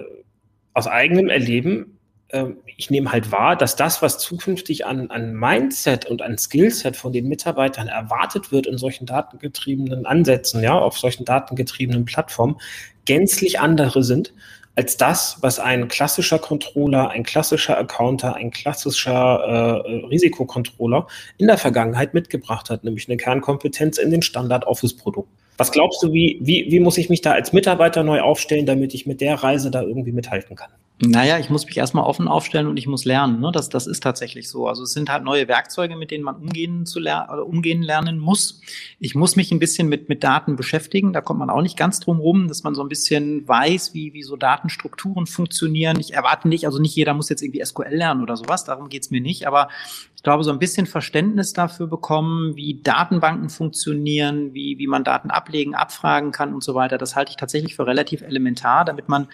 aus eigenem Erleben, äh, ich nehme halt wahr, dass das, was zukünftig an, an Mindset und an Skillset von den Mitarbeitern erwartet wird in solchen datengetriebenen Ansätzen, ja, auf solchen datengetriebenen Plattformen, gänzlich andere sind als das, was ein klassischer Controller, ein klassischer Accounter, ein klassischer äh, Risikocontroller in der Vergangenheit mitgebracht hat, nämlich eine Kernkompetenz in den Standard-Office-Produkten. Was glaubst du, wie, wie, wie muss ich mich da als Mitarbeiter neu aufstellen, damit ich mit der Reise da irgendwie mithalten kann? Naja, ich muss mich erstmal offen aufstellen und ich muss lernen. Ne? Das, das ist tatsächlich so. Also es sind halt neue Werkzeuge, mit denen man umgehen, zu ler umgehen lernen muss. Ich muss mich ein bisschen mit, mit Daten beschäftigen. Da kommt man auch nicht ganz drum rum, dass man so ein bisschen weiß, wie, wie so Datenstrukturen funktionieren. Ich erwarte nicht, also nicht jeder muss jetzt irgendwie SQL lernen oder sowas, darum geht's mir nicht. Aber ich glaube, so ein bisschen Verständnis dafür bekommen, wie Datenbanken funktionieren, wie, wie man Daten ablegen, abfragen kann und so weiter, das halte ich tatsächlich für relativ elementar, damit man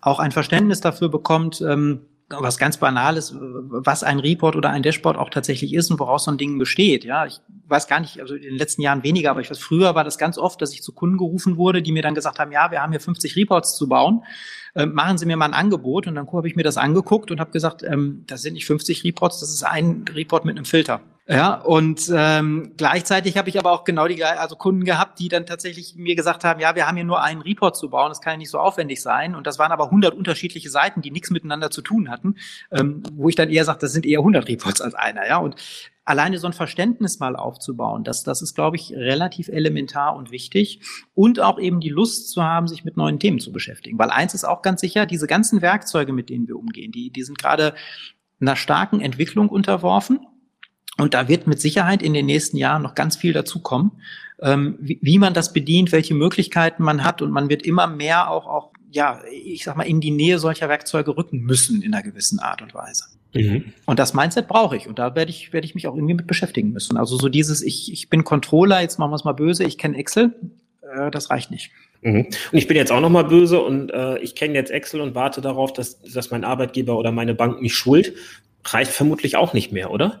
auch ein Verständnis dafür bekommt, ähm, was ganz Banales, was ein Report oder ein Dashboard auch tatsächlich ist und woraus so ein Ding besteht. Ja, ich weiß gar nicht, also in den letzten Jahren weniger, aber ich weiß, früher war das ganz oft, dass ich zu Kunden gerufen wurde, die mir dann gesagt haben, ja, wir haben hier 50 Reports zu bauen, äh, machen Sie mir mal ein Angebot. Und dann habe ich mir das angeguckt und habe gesagt, ähm, das sind nicht 50 Reports, das ist ein Report mit einem Filter. Ja, und ähm, gleichzeitig habe ich aber auch genau die also Kunden gehabt, die dann tatsächlich mir gesagt haben, ja, wir haben hier nur einen Report zu bauen, das kann ja nicht so aufwendig sein. Und das waren aber 100 unterschiedliche Seiten, die nichts miteinander zu tun hatten, ähm, wo ich dann eher sage, das sind eher 100 Reports als einer. Ja, und alleine so ein Verständnis mal aufzubauen, das, das ist, glaube ich, relativ elementar und wichtig. Und auch eben die Lust zu haben, sich mit neuen Themen zu beschäftigen. Weil eins ist auch ganz sicher, diese ganzen Werkzeuge, mit denen wir umgehen, die, die sind gerade einer starken Entwicklung unterworfen. Und da wird mit Sicherheit in den nächsten Jahren noch ganz viel dazukommen, ähm, wie, wie, man das bedient, welche Möglichkeiten man hat. Und man wird immer mehr auch, auch, ja, ich sag mal, in die Nähe solcher Werkzeuge rücken müssen in einer gewissen Art und Weise. Mhm. Und das Mindset brauche ich. Und da werde ich, werde ich mich auch irgendwie mit beschäftigen müssen. Also so dieses, ich, ich bin Controller, jetzt machen wir es mal böse, ich kenne Excel, äh, das reicht nicht. Mhm. Und ich bin jetzt auch noch mal böse und äh, ich kenne jetzt Excel und warte darauf, dass, dass mein Arbeitgeber oder meine Bank mich schult. Reicht vermutlich auch nicht mehr, oder?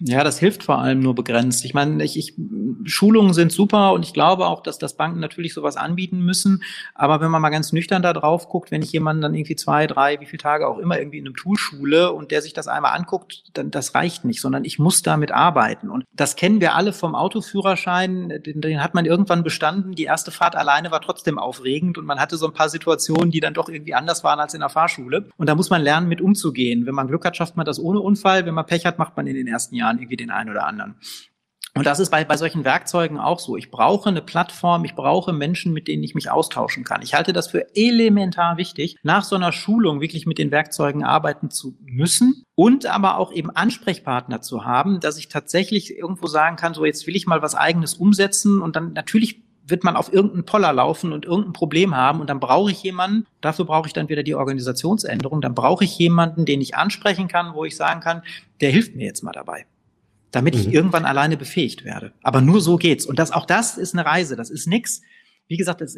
Ja, das hilft vor allem nur begrenzt. Ich meine, ich, ich, Schulungen sind super und ich glaube auch, dass das Banken natürlich sowas anbieten müssen. Aber wenn man mal ganz nüchtern da drauf guckt, wenn ich jemanden dann irgendwie zwei, drei, wie viele Tage auch immer irgendwie in einem Tool schule und der sich das einmal anguckt, dann das reicht nicht, sondern ich muss damit arbeiten. Und das kennen wir alle vom Autoführerschein. Den, den hat man irgendwann bestanden. Die erste Fahrt alleine war trotzdem aufregend und man hatte so ein paar Situationen, die dann doch irgendwie anders waren als in der Fahrschule. Und da muss man lernen, mit umzugehen. Wenn man Glück hat, schafft man das ohne Unfall. Wenn man Pech hat, macht man in den ersten Jahren Jahren irgendwie den einen oder anderen. Und das ist bei, bei solchen Werkzeugen auch so. Ich brauche eine Plattform, ich brauche Menschen, mit denen ich mich austauschen kann. Ich halte das für elementar wichtig, nach so einer Schulung wirklich mit den Werkzeugen arbeiten zu müssen und aber auch eben Ansprechpartner zu haben, dass ich tatsächlich irgendwo sagen kann, so jetzt will ich mal was eigenes umsetzen und dann natürlich wird man auf irgendeinen Poller laufen und irgendein Problem haben und dann brauche ich jemanden, dafür brauche ich dann wieder die Organisationsänderung, dann brauche ich jemanden, den ich ansprechen kann, wo ich sagen kann, der hilft mir jetzt mal dabei damit ich mhm. irgendwann alleine befähigt werde. Aber nur so geht's. Und das, auch das ist eine Reise. Das ist nix. Wie gesagt, ist,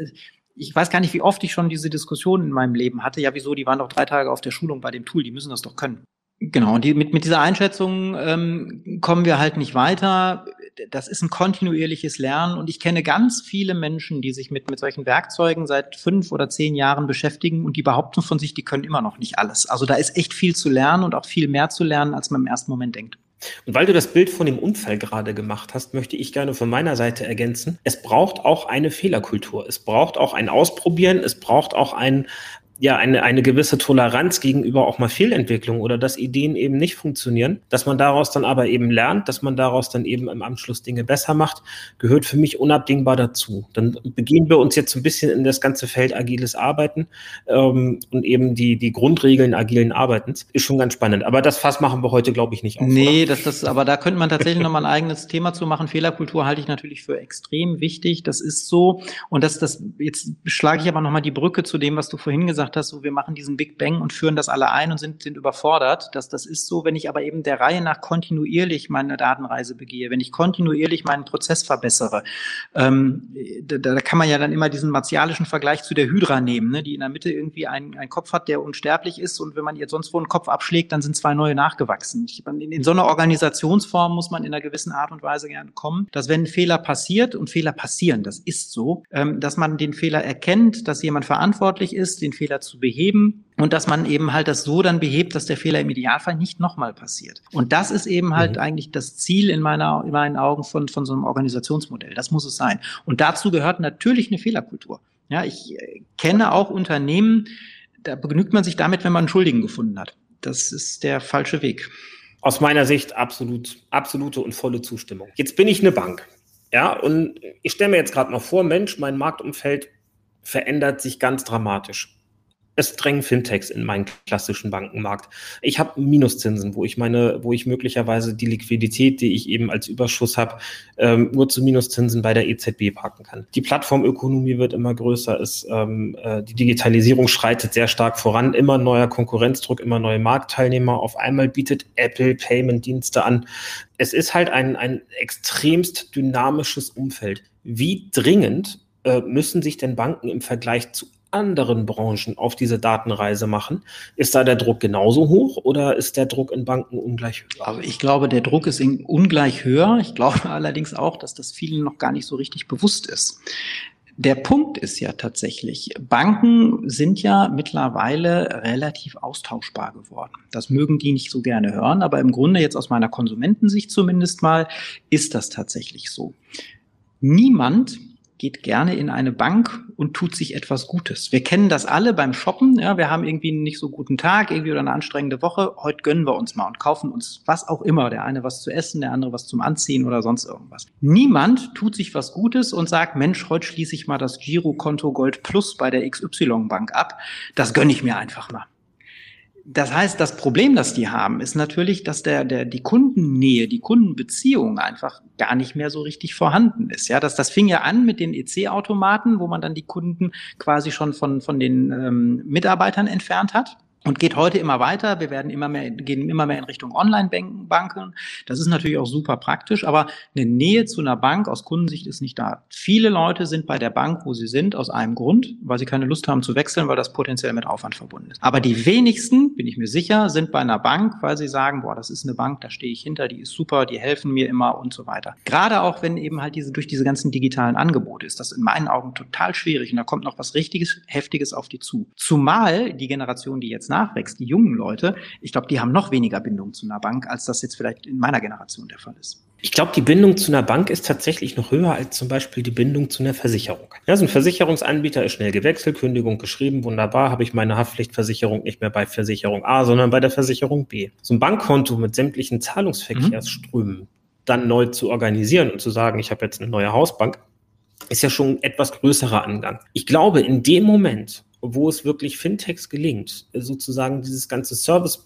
ich weiß gar nicht, wie oft ich schon diese Diskussion in meinem Leben hatte. Ja, wieso? Die waren doch drei Tage auf der Schulung bei dem Tool. Die müssen das doch können. Genau. Und die, mit, mit dieser Einschätzung ähm, kommen wir halt nicht weiter. Das ist ein kontinuierliches Lernen. Und ich kenne ganz viele Menschen, die sich mit, mit solchen Werkzeugen seit fünf oder zehn Jahren beschäftigen und die behaupten von sich, die können immer noch nicht alles. Also da ist echt viel zu lernen und auch viel mehr zu lernen, als man im ersten Moment denkt. Und weil du das Bild von dem Unfall gerade gemacht hast, möchte ich gerne von meiner Seite ergänzen. Es braucht auch eine Fehlerkultur. Es braucht auch ein Ausprobieren. Es braucht auch ein, ja eine, eine gewisse Toleranz gegenüber auch mal Fehlentwicklung oder dass Ideen eben nicht funktionieren, dass man daraus dann aber eben lernt, dass man daraus dann eben im Anschluss Dinge besser macht, gehört für mich unabdingbar dazu. Dann begehen wir uns jetzt ein bisschen in das ganze Feld agiles Arbeiten ähm, und eben die, die Grundregeln agilen Arbeitens. Ist schon ganz spannend. Aber das Fass machen wir heute, glaube ich, nicht auf. Nee, das, das, aber da könnte man tatsächlich nochmal ein eigenes Thema zu machen. Fehlerkultur halte ich natürlich für extrem wichtig. Das ist so. Und das, das, jetzt schlage ich aber nochmal die Brücke zu dem, was du vorhin gesagt gesagt hast, so wir machen diesen Big Bang und führen das alle ein und sind, sind überfordert. Das, das ist so, wenn ich aber eben der Reihe nach kontinuierlich meine Datenreise begehe, wenn ich kontinuierlich meinen Prozess verbessere, ähm, da, da kann man ja dann immer diesen martialischen Vergleich zu der Hydra nehmen, ne, die in der Mitte irgendwie einen, einen Kopf hat, der unsterblich ist und wenn man ihr sonst wo einen Kopf abschlägt, dann sind zwei neue nachgewachsen. Ich, in, in so einer Organisationsform muss man in einer gewissen Art und Weise gerne kommen, dass wenn ein Fehler passiert und Fehler passieren, das ist so, ähm, dass man den Fehler erkennt, dass jemand verantwortlich ist, den Fehler zu beheben und dass man eben halt das so dann behebt, dass der Fehler im Idealfall nicht nochmal passiert. Und das ist eben halt mhm. eigentlich das Ziel in, meiner, in meinen Augen von, von so einem Organisationsmodell. Das muss es sein. Und dazu gehört natürlich eine Fehlerkultur. Ja, ich äh, kenne auch Unternehmen, da begnügt man sich damit, wenn man einen Schuldigen gefunden hat. Das ist der falsche Weg. Aus meiner Sicht absolut, absolute und volle Zustimmung. Jetzt bin ich eine Bank. Ja, und ich stelle mir jetzt gerade mal vor, Mensch, mein Marktumfeld verändert sich ganz dramatisch es drängen Fintechs in meinen klassischen Bankenmarkt. Ich habe Minuszinsen, wo ich meine, wo ich möglicherweise die Liquidität, die ich eben als Überschuss habe, ähm, nur zu Minuszinsen bei der EZB parken kann. Die Plattformökonomie wird immer größer, ist, ähm, äh, die Digitalisierung schreitet sehr stark voran, immer neuer Konkurrenzdruck, immer neue Marktteilnehmer. Auf einmal bietet Apple Payment-Dienste an. Es ist halt ein, ein extremst dynamisches Umfeld. Wie dringend äh, müssen sich denn Banken im Vergleich zu anderen Branchen auf diese Datenreise machen. Ist da der Druck genauso hoch oder ist der Druck in Banken ungleich höher? Also ich glaube, der Druck ist ungleich höher. Ich glaube allerdings auch, dass das vielen noch gar nicht so richtig bewusst ist. Der Punkt ist ja tatsächlich, Banken sind ja mittlerweile relativ austauschbar geworden. Das mögen die nicht so gerne hören, aber im Grunde jetzt aus meiner Konsumentensicht zumindest mal ist das tatsächlich so. Niemand geht gerne in eine Bank und tut sich etwas Gutes. Wir kennen das alle beim Shoppen. Ja, wir haben irgendwie einen nicht so guten Tag, irgendwie oder eine anstrengende Woche. Heute gönnen wir uns mal und kaufen uns was auch immer. Der eine was zu essen, der andere was zum Anziehen oder sonst irgendwas. Niemand tut sich was Gutes und sagt, Mensch, heute schließe ich mal das Girokonto Gold Plus bei der XY Bank ab. Das gönne ich mir einfach mal. Das heißt, das Problem, das die haben, ist natürlich, dass der, der, die Kundennähe, die Kundenbeziehung einfach gar nicht mehr so richtig vorhanden ist. Ja, das, das fing ja an mit den EC-Automaten, wo man dann die Kunden quasi schon von, von den ähm, Mitarbeitern entfernt hat und geht heute immer weiter. Wir werden immer mehr, gehen immer mehr in Richtung Online-Banken. Das ist natürlich auch super praktisch, aber eine Nähe zu einer Bank aus Kundensicht ist nicht da. Viele Leute sind bei der Bank, wo sie sind, aus einem Grund, weil sie keine Lust haben zu wechseln, weil das potenziell mit Aufwand verbunden ist. Aber die wenigsten, bin ich mir sicher, sind bei einer Bank, weil sie sagen, boah, das ist eine Bank, da stehe ich hinter, die ist super, die helfen mir immer und so weiter. Gerade auch wenn eben halt diese durch diese ganzen digitalen Angebote ist das in meinen Augen total schwierig und da kommt noch was richtiges, heftiges auf die zu. Zumal die Generation, die jetzt nachwächst, die jungen Leute, ich glaube, die haben noch weniger Bindung zu einer Bank, als das jetzt vielleicht in meiner Generation der Fall ist. Ich glaube, die Bindung zu einer Bank ist tatsächlich noch höher als zum Beispiel die Bindung zu einer Versicherung. Ja, so ein Versicherungsanbieter ist schnell gewechselt, Kündigung geschrieben, wunderbar, habe ich meine Haftpflichtversicherung nicht mehr bei Versicherung A, sondern bei der Versicherung B. So ein Bankkonto mit sämtlichen Zahlungsverkehrsströmen mhm. dann neu zu organisieren und zu sagen, ich habe jetzt eine neue Hausbank, ist ja schon ein etwas größerer Angang. Ich glaube, in dem Moment, wo es wirklich Fintechs gelingt, sozusagen dieses ganze Service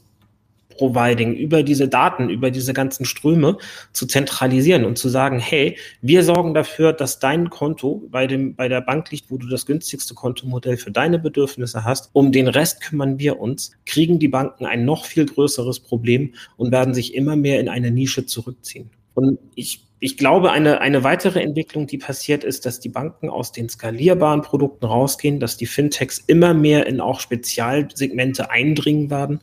Providing über diese Daten, über diese ganzen Ströme zu zentralisieren und zu sagen, hey, wir sorgen dafür, dass dein Konto bei dem, bei der Bank liegt, wo du das günstigste Kontomodell für deine Bedürfnisse hast. Um den Rest kümmern wir uns, kriegen die Banken ein noch viel größeres Problem und werden sich immer mehr in eine Nische zurückziehen. Und ich ich glaube, eine, eine weitere Entwicklung, die passiert ist, dass die Banken aus den skalierbaren Produkten rausgehen, dass die Fintechs immer mehr in auch Spezialsegmente eindringen werden,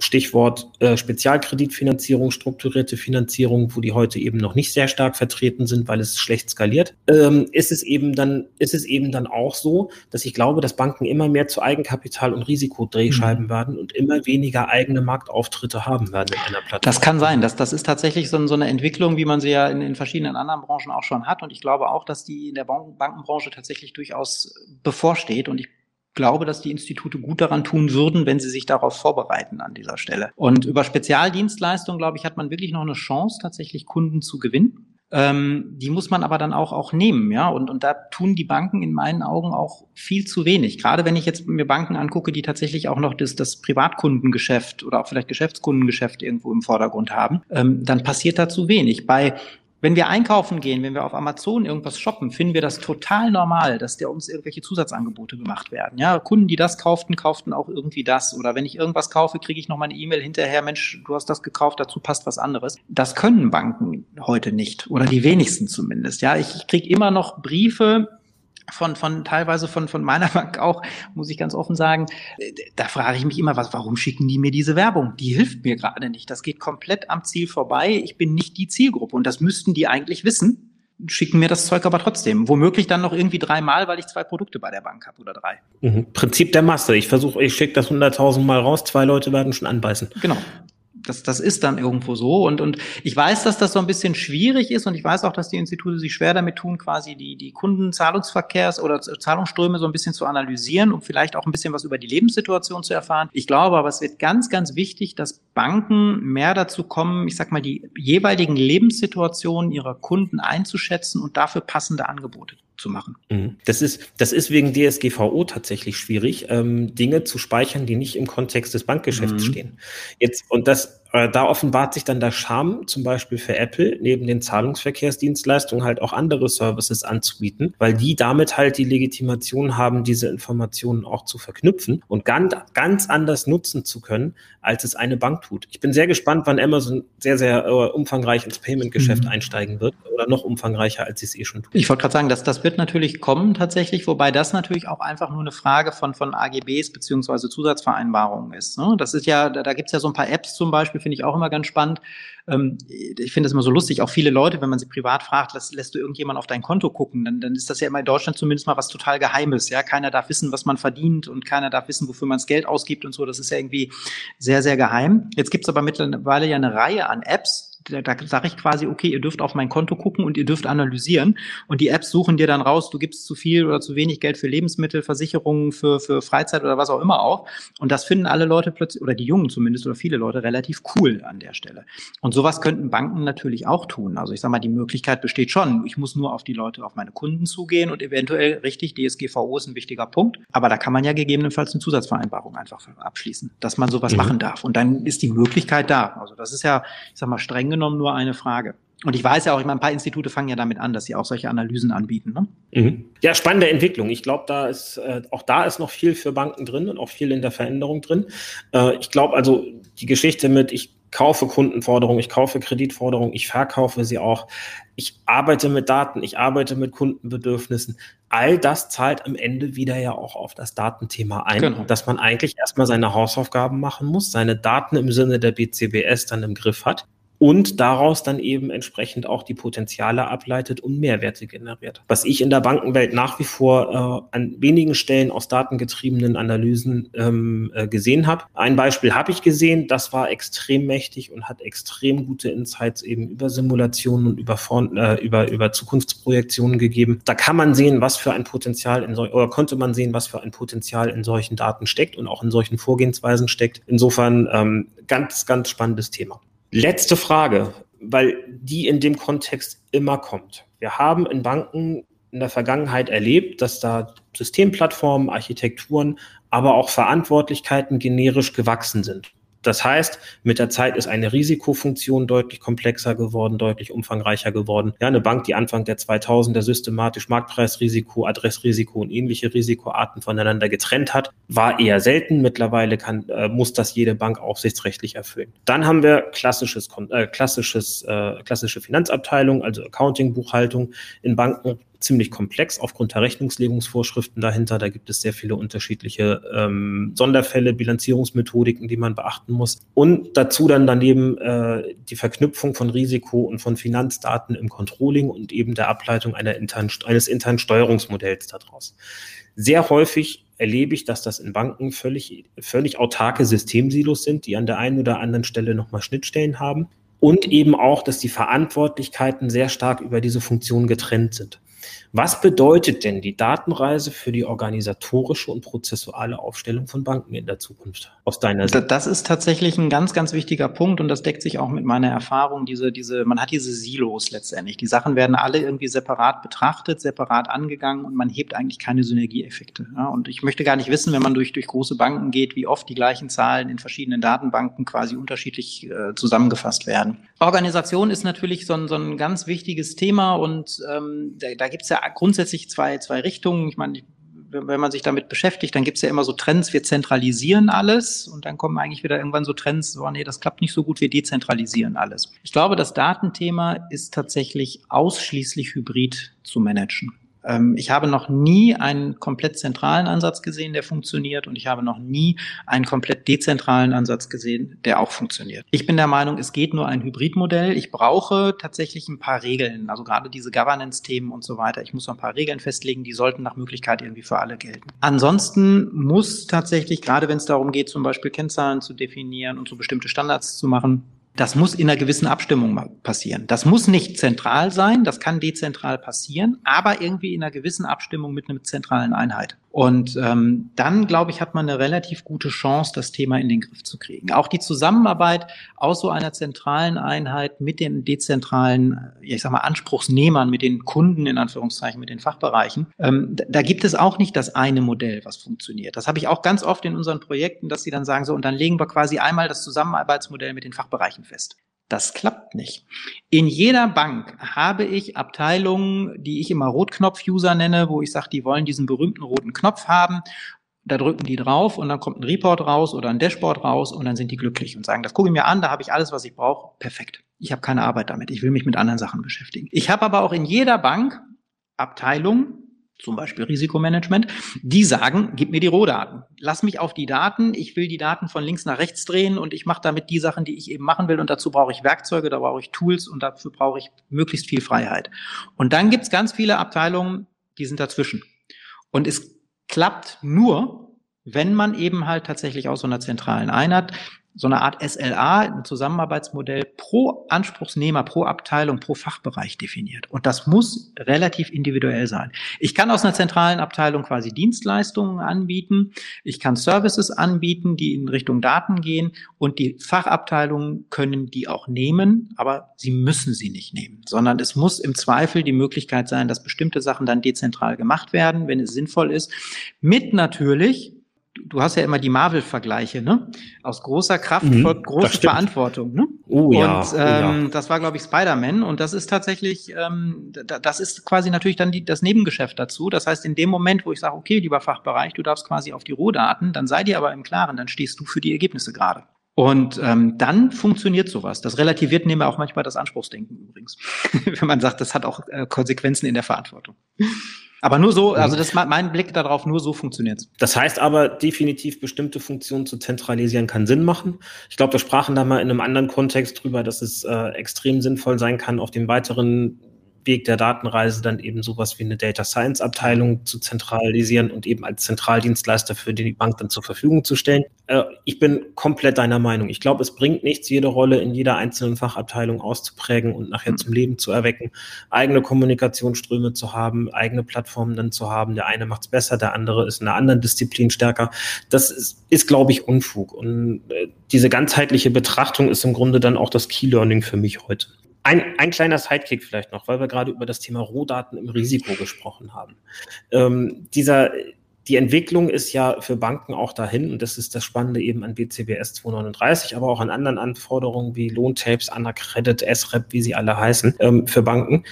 Stichwort äh, Spezialkreditfinanzierung, strukturierte Finanzierung, wo die heute eben noch nicht sehr stark vertreten sind, weil es schlecht skaliert, ähm, ist es eben dann, ist es eben dann auch so, dass ich glaube, dass Banken immer mehr zu Eigenkapital und Risikodrehscheiben mhm. werden und immer weniger eigene Marktauftritte haben werden in einer Plattform. Das kann sein. Das, das ist tatsächlich so, so eine Entwicklung, wie man sie ja in, in verschiedenen anderen Branchen auch schon hat. Und ich glaube auch, dass die in der Bankenbranche tatsächlich durchaus bevorsteht. Und ich glaube, dass die Institute gut daran tun würden, wenn sie sich darauf vorbereiten an dieser Stelle. Und über Spezialdienstleistungen, glaube ich, hat man wirklich noch eine Chance, tatsächlich Kunden zu gewinnen. Ähm, die muss man aber dann auch, auch nehmen, ja. Und, und da tun die Banken in meinen Augen auch viel zu wenig. Gerade wenn ich jetzt mir Banken angucke, die tatsächlich auch noch das, das Privatkundengeschäft oder auch vielleicht Geschäftskundengeschäft irgendwo im Vordergrund haben, ähm, dann passiert da zu wenig. Bei Wenn wir einkaufen gehen, wenn wir auf Amazon irgendwas shoppen, finden wir das total normal, dass der uns irgendwelche Zusatzangebote gemacht werden. Ja, Kunden, die das kauften, kauften auch irgendwie das. Oder wenn ich irgendwas kaufe, kriege ich noch mal eine E-Mail hinterher, Mensch, du hast das gekauft, dazu passt was anderes. Das können Banken heute nicht oder die wenigsten zumindest. Ja, ich kriege immer noch Briefe von, von teilweise von, von meiner Bank auch, muss ich ganz offen sagen, da frage ich mich immer, was, warum schicken die mir diese Werbung? Die hilft mir gerade nicht. Das geht komplett am Ziel vorbei. Ich bin nicht die Zielgruppe und das müssten die eigentlich wissen schicken mir das Zeug aber trotzdem. Womöglich dann noch irgendwie dreimal, weil ich zwei Produkte bei der Bank habe oder drei. Mhm. Prinzip der Masse. Ich versuche, ich schicke das 100.000 Mal raus, zwei Leute werden schon anbeißen. Genau das, das ist dann irgendwo so. Und, und ich weiß, dass das so ein bisschen schwierig ist und ich weiß auch, dass die Institute sich schwer damit tun, quasi die, die Kundenzahlungsverkehrs- oder Zahlungsströme so ein bisschen zu analysieren, um vielleicht auch ein bisschen was über die Lebenssituation zu erfahren. Ich glaube aber, es wird ganz, ganz wichtig, dass Banken mehr dazu kommen, ich sag mal, die jeweiligen Lebenssituationen ihrer Kunden einzuschätzen und dafür passende Angebote zu machen. Mhm. Das ist, das ist wegen DSGVO tatsächlich schwierig, ähm, Dinge zu speichern, die nicht im Kontext des Bankgeschäfts mhm. stehen. Jetzt, und das, da offenbart sich dann der Charme, zum Beispiel für Apple, neben den Zahlungsverkehrsdienstleistungen halt auch andere Services anzubieten, weil die damit halt die Legitimation haben, diese Informationen auch zu verknüpfen und ganz, ganz anders nutzen zu können, als es eine Bank tut. Ich bin sehr gespannt, wann Amazon sehr, sehr äh, umfangreich ins Payment-Geschäft mhm. einsteigen wird oder noch umfangreicher, als sie es eh schon tut. Ich wollte gerade sagen, dass das wird natürlich kommen tatsächlich, wobei das natürlich auch einfach nur eine Frage von, von AGBs beziehungsweise Zusatzvereinbarungen ist. Ne? Das ist ja, da, da gibt es ja so ein paar Apps zum Beispiel, finde ich auch immer ganz spannend. Ähm, ich finde es immer so lustig, auch viele Leute, wenn man sie privat fragt, lässt, lässt du irgendjemand auf dein Konto gucken, dann, dann ist das ja immer in Deutschland zumindest mal was total Geheimes. Ja, keiner darf wissen, was man verdient und keiner darf wissen, wofür man das Geld ausgibt und so. Das ist ja irgendwie sehr, sehr geheim. Jetzt gibt es aber mittlerweile ja eine Reihe an Apps, da, da sage ich quasi, okay, ihr dürft auf mein Konto gucken und ihr dürft analysieren. Und die Apps suchen dir dann raus, du gibst zu viel oder zu wenig Geld für Lebensmittel, Versicherungen, für, für Freizeit oder was auch immer auch. Und das finden alle Leute plötzlich, oder die Jungen zumindest, oder viele Leute relativ cool an der Stelle. Und sowas könnten Banken natürlich auch tun. Also ich sage mal, die Möglichkeit besteht schon. Ich muss nur auf die Leute, auf meine Kunden zugehen und eventuell, richtig, DSGVO ist ein wichtiger Punkt. Aber da kann man ja gegebenenfalls eine Zusatzvereinbarung einfach abschließen, dass man sowas mhm. machen darf. Und dann ist die Möglichkeit da. Also das ist ja, ich sag mal, streng genommen nur eine Frage. Und ich weiß ja auch, ich meine, ein paar Institute fangen ja damit an, dass sie auch solche Analysen anbieten. Ne? Mhm. Ja, spannende Entwicklung. Ich glaube, da ist äh, auch da ist noch viel für Banken drin und auch viel in der Veränderung drin. Äh, ich glaube also die Geschichte mit ich kaufe Kundenforderungen, ich kaufe Kreditforderungen, ich verkaufe sie auch, ich arbeite mit Daten, ich arbeite mit Kundenbedürfnissen. All das zahlt am Ende wieder ja auch auf das Datenthema ein, genau. dass man eigentlich erstmal seine Hausaufgaben machen muss, seine Daten im Sinne der BCBS dann im Griff hat und daraus dann eben entsprechend auch die Potenziale ableitet und Mehrwerte generiert. Was ich in der Bankenwelt nach wie vor äh, an wenigen Stellen aus datengetriebenen Analysen ähm, äh, gesehen habe. Ein Beispiel habe ich gesehen, das war extrem mächtig und hat extrem gute Insights eben über Simulationen und über, äh, über, über Zukunftsprojektionen gegeben. Da kann man sehen, was für ein Potenzial in solchen, oder konnte man sehen, was für ein Potenzial in solchen Daten steckt und auch in solchen Vorgehensweisen steckt. Insofern ähm, ganz, ganz spannendes Thema. Letzte Frage, weil die in dem Kontext immer kommt. Wir haben in Banken in der Vergangenheit erlebt, dass da Systemplattformen, Architekturen, aber auch Verantwortlichkeiten generisch gewachsen sind. Das heißt, mit der Zeit ist eine Risikofunktion deutlich komplexer geworden, deutlich umfangreicher geworden. Ja, eine Bank, die Anfang der 2000er systematisch Marktpreisrisiko, Adressrisiko und ähnliche Risikoarten voneinander getrennt hat, war eher selten. Mittlerweile kann, äh, muss das jede Bank aufsichtsrechtlich erfüllen. Dann haben wir klassisches, äh, klassisches, äh, klassische Finanzabteilung, also Accounting, Buchhaltung in Banken ziemlich komplex aufgrund der Rechnungslegungsvorschriften dahinter. Da gibt es sehr viele unterschiedliche ähm, Sonderfälle, Bilanzierungsmethodiken, die man beachten muss. Und dazu dann daneben äh, die Verknüpfung von Risiko und von Finanzdaten im Controlling und eben der Ableitung internen, eines internen Steuerungsmodells daraus. Sehr häufig erlebe ich, dass das in Banken völlig, völlig autarke Systemsilos sind, die an der einen oder anderen Stelle nochmal Schnittstellen haben. Und eben auch, dass die Verantwortlichkeiten sehr stark über diese Funktion getrennt sind. Was bedeutet denn die Datenreise für die organisatorische und prozessuale Aufstellung von Banken in der Zukunft aus deiner Sicht? Das ist tatsächlich ein ganz, ganz wichtiger Punkt und das deckt sich auch mit meiner Erfahrung. Diese, diese, man hat diese Silos letztendlich. Die Sachen werden alle irgendwie separat betrachtet, separat angegangen und man hebt eigentlich keine Synergieeffekte. Ja, und ich möchte gar nicht wissen, wenn man durch, durch große Banken geht, wie oft die gleichen Zahlen in verschiedenen Datenbanken quasi unterschiedlich äh, zusammengefasst werden. Organisation ist natürlich so ein, so ein ganz wichtiges Thema und ähm, da, da gibt es ja grundsätzlich zwei, zwei Richtungen. Ich meine, wenn man sich damit beschäftigt, dann gibt es ja immer so Trends, wir zentralisieren alles und dann kommen eigentlich wieder irgendwann so Trends, so, nee, das klappt nicht so gut, wir dezentralisieren alles. Ich glaube, das Datenthema ist tatsächlich ausschließlich hybrid zu managen. Ähm, ich habe noch nie einen komplett zentralen Ansatz gesehen, der funktioniert und ich habe noch nie einen komplett dezentralen Ansatz gesehen, der auch funktioniert. Ich bin der Meinung, es geht nur ein Hybridmodell. Ich brauche tatsächlich ein paar Regeln, also gerade diese Governance-Themen und so weiter. Ich muss noch ein paar Regeln festlegen, die sollten nach Möglichkeit irgendwie für alle gelten. Ansonsten muss tatsächlich, gerade wenn es darum geht, zum Beispiel Kennzahlen zu definieren und so bestimmte Standards zu machen, das muss in einer gewissen Abstimmung passieren. Das muss nicht zentral sein, das kann dezentral passieren, aber irgendwie in einer gewissen Abstimmung mit einer zentralen Einheit. Und ähm, dann, glaube ich, hat man eine relativ gute Chance, das Thema in den Griff zu kriegen. Auch die Zusammenarbeit aus so einer zentralen Einheit mit den dezentralen, ich sag mal, Anspruchsnehmern, mit den Kunden in Anführungszeichen, mit den Fachbereichen, ähm, da, gibt es auch nicht das eine Modell, was funktioniert. Das habe ich auch ganz oft in unseren Projekten, dass sie dann sagen, so, und dann legen wir quasi einmal das Zusammenarbeitsmodell mit den Fachbereichen fest. Das klappt nicht. In jeder Bank habe ich Abteilungen, die ich immer Rotknopf-User nenne, wo ich sage, die wollen diesen berühmten roten Knopf haben. Da drücken die drauf und dann kommt ein Report raus oder ein Dashboard raus und dann sind die glücklich und sagen, das gucke ich mir an, da habe ich alles, was ich brauche. Perfekt. Ich habe keine Arbeit damit. Ich will mich mit anderen Sachen beschäftigen. Ich habe aber auch in jeder Bank Abteilungen, zum Beispiel Risikomanagement, die sagen, gib mir die Rohdaten. Lass mich auf die Daten, ich will die Daten von links nach rechts drehen und ich mache damit die Sachen, die ich eben machen will und dazu brauche ich Werkzeuge, da brauche ich Tools und dafür brauche ich möglichst viel Freiheit. Und dann gibt's ganz viele Abteilungen, die sind dazwischen. Und es klappt nur, wenn man eben halt tatsächlich aus so einer zentralen Einheit so eine Art SLA, ein Zusammenarbeitsmodell pro Anspruchsnehmer, pro Abteilung, pro Fachbereich definiert. Und das muss relativ individuell sein. Ich kann aus einer zentralen Abteilung quasi Dienstleistungen anbieten. Ich kann Services anbieten, die in Richtung Daten gehen. Und die Fachabteilungen können die auch nehmen, aber sie müssen sie nicht nehmen, sondern es muss im Zweifel die Möglichkeit sein, dass bestimmte Sachen dann dezentral gemacht werden, wenn es sinnvoll ist. Mit natürlich du hast ja immer die Marvel-Vergleiche, ne? Aus großer Kraft mhm, folgt große Verantwortung, ne? Oh ja. Und ähm, oh, ja. das war, glaube ich, Spider-Man. Und das ist tatsächlich, ähm, das ist quasi natürlich dann die, das Nebengeschäft dazu. Das heißt, in dem Moment, wo ich sage, okay, lieber Fachbereich, du darfst quasi auf die Rohdaten, dann sei dir aber im Klaren, dann stehst du für die Ergebnisse gerade. Und ähm, dann funktioniert sowas. Das relativiert nehmen wir auch manchmal das Anspruchsdenken übrigens, wenn man sagt, das hat auch äh, Konsequenzen in der Verantwortung. Aber nur so, also das mein Blick darauf, nur so funktioniert Das heißt aber definitiv, bestimmte Funktionen zu zentralisieren kann Sinn machen. Ich glaube, wir sprachen da mal in einem anderen Kontext drüber, dass es äh, extrem sinnvoll sein kann, auf dem weiteren Weg der Datenreise dann eben sowas wie eine Data Science Abteilung zu zentralisieren und eben als Zentraldienstleister für die Bank dann zur Verfügung zu stellen. Äh, ich bin komplett deiner Meinung. Ich glaube, es bringt nichts, jede Rolle in jeder einzelnen Fachabteilung auszuprägen und nachher zum Leben zu erwecken, eigene Kommunikationsströme zu haben, eigene Plattformen dann zu haben. Der eine macht es besser, der andere ist in einer anderen Disziplin stärker. Das ist, ist glaube ich, Unfug. Und äh, diese ganzheitliche Betrachtung ist im Grunde dann auch das Key Learning für mich heute. Ein, ein kleiner Sidekick vielleicht noch, weil wir gerade über das Thema Rohdaten im Risiko gesprochen haben. Ähm, dieser, die Entwicklung ist ja für Banken auch dahin, und das ist das Spannende eben an BCBS 239, aber auch an anderen Anforderungen wie Lohntapes, Anacredit, SREP, wie sie alle heißen, ähm, für Banken,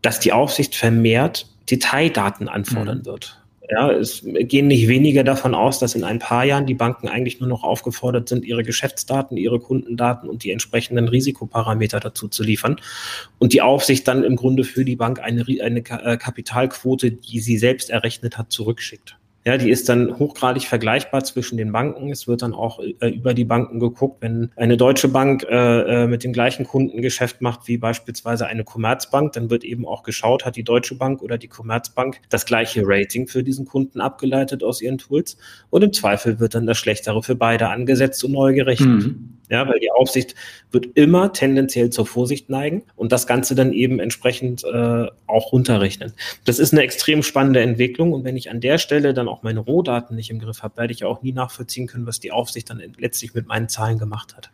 dass die Aufsicht vermehrt Detaildaten anfordern mhm. wird. Ja, es gehen nicht wenige davon aus, dass in ein paar Jahren die Banken eigentlich nur noch aufgefordert sind, ihre Geschäftsdaten, ihre Kundendaten und die entsprechenden Risikoparameter dazu zu liefern. Und die Aufsicht dann im Grunde für die Bank eine, eine äh, Kapitalquote, die sie selbst errechnet hat, zurückschickt. Ja, die ist dann hochgradig vergleichbar zwischen den Banken. Es wird dann auch äh, über die Banken geguckt, wenn eine deutsche Bank äh, äh, mit dem gleichen Kundengeschäft macht wie beispielsweise eine Commerzbank, dann wird eben auch geschaut, hat die Deutsche Bank oder die Commerzbank das gleiche Rating für diesen Kunden abgeleitet aus ihren Tools. Und im Zweifel wird dann das Schlechtere für beide angesetzt und neu gerechnet. Mhm. Ja, weil die Aufsicht wird immer tendenziell zur Vorsicht neigen und das Ganze dann eben entsprechend äh, auch runterrechnen. Das ist eine extrem spannende Entwicklung und wenn ich an der Stelle dann auch meine Rohdaten nicht im Griff habe, werde ich auch nie nachvollziehen können, was die Aufsicht dann letztlich mit meinen Zahlen gemacht hat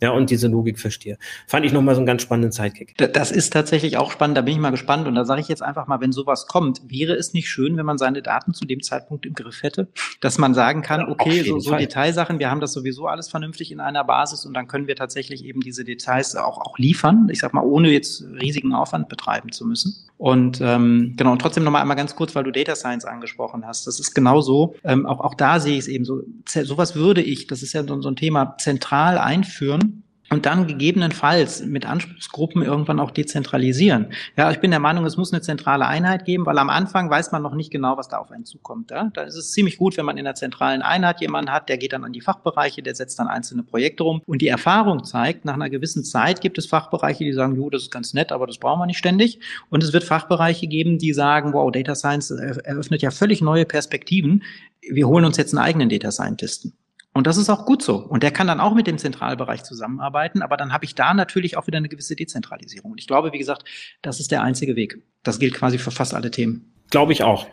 ja, und diese Logik verstehe. Fand ich nochmal so einen ganz spannenden Sidekick. Das ist tatsächlich auch spannend, da bin ich mal gespannt. Und da sage ich jetzt einfach mal, wenn sowas kommt, wäre es nicht schön, wenn man seine Daten zu dem Zeitpunkt im Griff hätte? Dass man sagen kann, okay, so, so Detailsachen, wir haben das sowieso alles vernünftig in einer Basis und dann können wir tatsächlich eben diese Details auch, auch liefern. Ich sag mal, ohne jetzt riesigen Aufwand betreiben zu müssen. Und ähm, genau, und trotzdem nochmal einmal ganz kurz, weil du Data Science angesprochen hast. Das ist genau so. Ähm, auch, auch da sehe ich es eben so. Sowas würde ich, das ist ja so, so ein Thema, zentral einführen und dann gegebenenfalls mit Anspruchsgruppen irgendwann auch dezentralisieren. Ja, ich bin der Meinung, es muss eine zentrale Einheit geben, weil am Anfang weiß man noch nicht genau, was da auf einen zukommt. Ja? Da ist es ziemlich gut, wenn man in einer zentralen Einheit jemanden hat, der geht dann an die Fachbereiche, der setzt dann einzelne Projekte rum. Und die Erfahrung zeigt, nach einer gewissen Zeit gibt es Fachbereiche, die sagen, jo, das ist ganz nett, aber das brauchen wir nicht ständig. Und es wird Fachbereiche geben, die sagen, wow, Data Science eröffnet ja völlig neue Perspektiven. Wir holen uns jetzt einen eigenen Data Scientisten. Und das ist auch gut so. Und der kann dann auch mit dem Zentralbereich zusammenarbeiten, aber dann habe ich da natürlich auch wieder eine gewisse Dezentralisierung. Und ich glaube, wie gesagt, das ist der einzige Weg. Das gilt quasi für fast alle Themen. Glaube ich auch.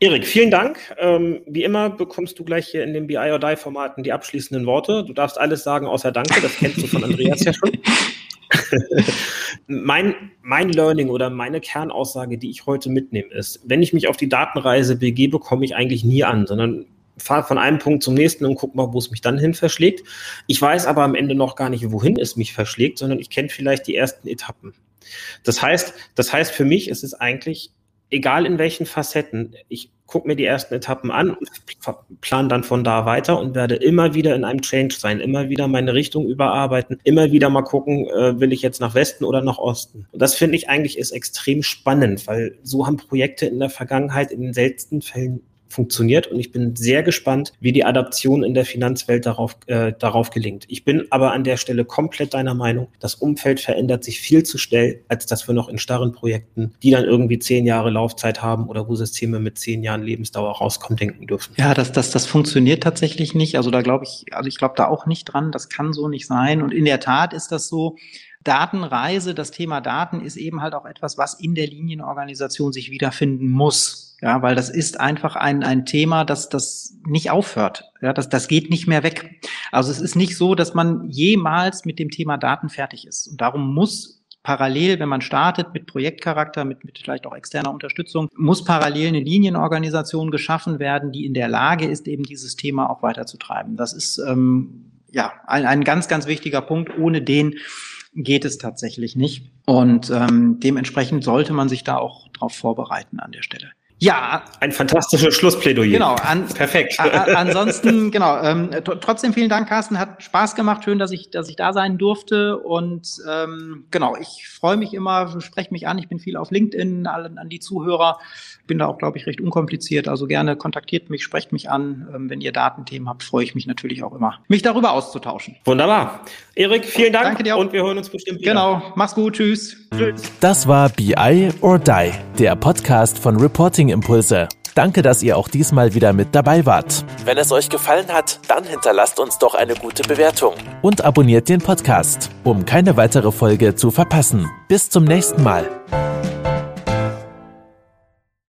Erik, vielen Dank. Ähm, wie immer bekommst du gleich hier in den BI or Die Formaten die abschließenden Worte. Du darfst alles sagen außer Danke. Das kennst du von Andreas ja schon. mein, mein Learning oder meine Kernaussage, die ich heute mitnehme, ist, wenn ich mich auf die Datenreise begebe, komme ich eigentlich nie an, sondern fahre von einem Punkt zum nächsten und gucke mal, wo es mich dann hin verschlägt. Ich weiß aber am Ende noch gar nicht, wohin es mich verschlägt, sondern ich kenne vielleicht die ersten Etappen. Das heißt, das heißt für mich ist es eigentlich egal in welchen Facetten. Ich gucke mir die ersten Etappen an und plan dann von da weiter und werde immer wieder in einem Change sein, immer wieder meine Richtung überarbeiten, immer wieder mal gucken, äh, will ich jetzt nach Westen oder nach Osten. Und das finde ich eigentlich ist extrem spannend, weil so haben Projekte in der Vergangenheit in den seltensten Fällen funktioniert und ich bin sehr gespannt, wie die Adaption in der Finanzwelt darauf, äh, darauf gelingt. Ich bin aber an der Stelle komplett deiner Meinung, das Umfeld verändert sich viel zu schnell, als dass wir noch in starren Projekten, die dann irgendwie zehn Jahre Laufzeit haben oder wo Systeme mit zehn Jahren Lebensdauer rauskommen, denken dürfen. Ja, das, das, das funktioniert tatsächlich nicht. Also da glaube ich, also ich glaube da auch nicht dran. Das kann so nicht sein. Und in der Tat ist das so, Datenreise, das Thema Daten ist eben halt auch etwas, was in der Linienorganisation sich wiederfinden muss. Ja, weil das ist einfach ein, ein Thema, das, das nicht aufhört. Ja, das, das geht nicht mehr weg. Also es ist nicht so, dass man jemals mit dem Thema Daten fertig ist. Und darum muss parallel, wenn man startet mit Projektcharakter, mit, mit vielleicht auch externer Unterstützung, muss parallel eine Linienorganisation geschaffen werden, die in der Lage ist, eben dieses Thema auch weiterzutreiben. Das ist ähm, ja ein, ein ganz, ganz wichtiger Punkt. Ohne den geht es tatsächlich nicht. Und ähm, dementsprechend sollte man sich da auch darauf vorbereiten an der Stelle. Ja. Ein fantastisches Schlussplädoyer. Genau. An, Perfekt. ansonsten, genau. Ähm, trotzdem vielen Dank, Carsten. Hat Spaß gemacht. Schön, dass ich, dass ich da sein durfte. Und ähm, genau, ich freue mich immer, spreche mich an. Ich bin viel auf LinkedIn, an, an die Zuhörer. Bin da auch, glaube ich, recht unkompliziert. Also gerne kontaktiert mich, sprecht mich an. Ähm, wenn ihr Datenthemen habt, freue ich mich natürlich auch immer, mich darüber auszutauschen. Wunderbar. Erik, vielen Dank. Danke dir auch. Und wir hören uns bestimmt wieder. Genau. Mach's gut. Tschüss. Tschüss. Das war BI or Die, der Podcast von Reporting Impulse. Danke, dass ihr auch diesmal wieder mit dabei wart. Wenn es euch gefallen hat, dann hinterlasst uns doch eine gute Bewertung und abonniert den Podcast, um keine weitere Folge zu verpassen. Bis zum nächsten Mal.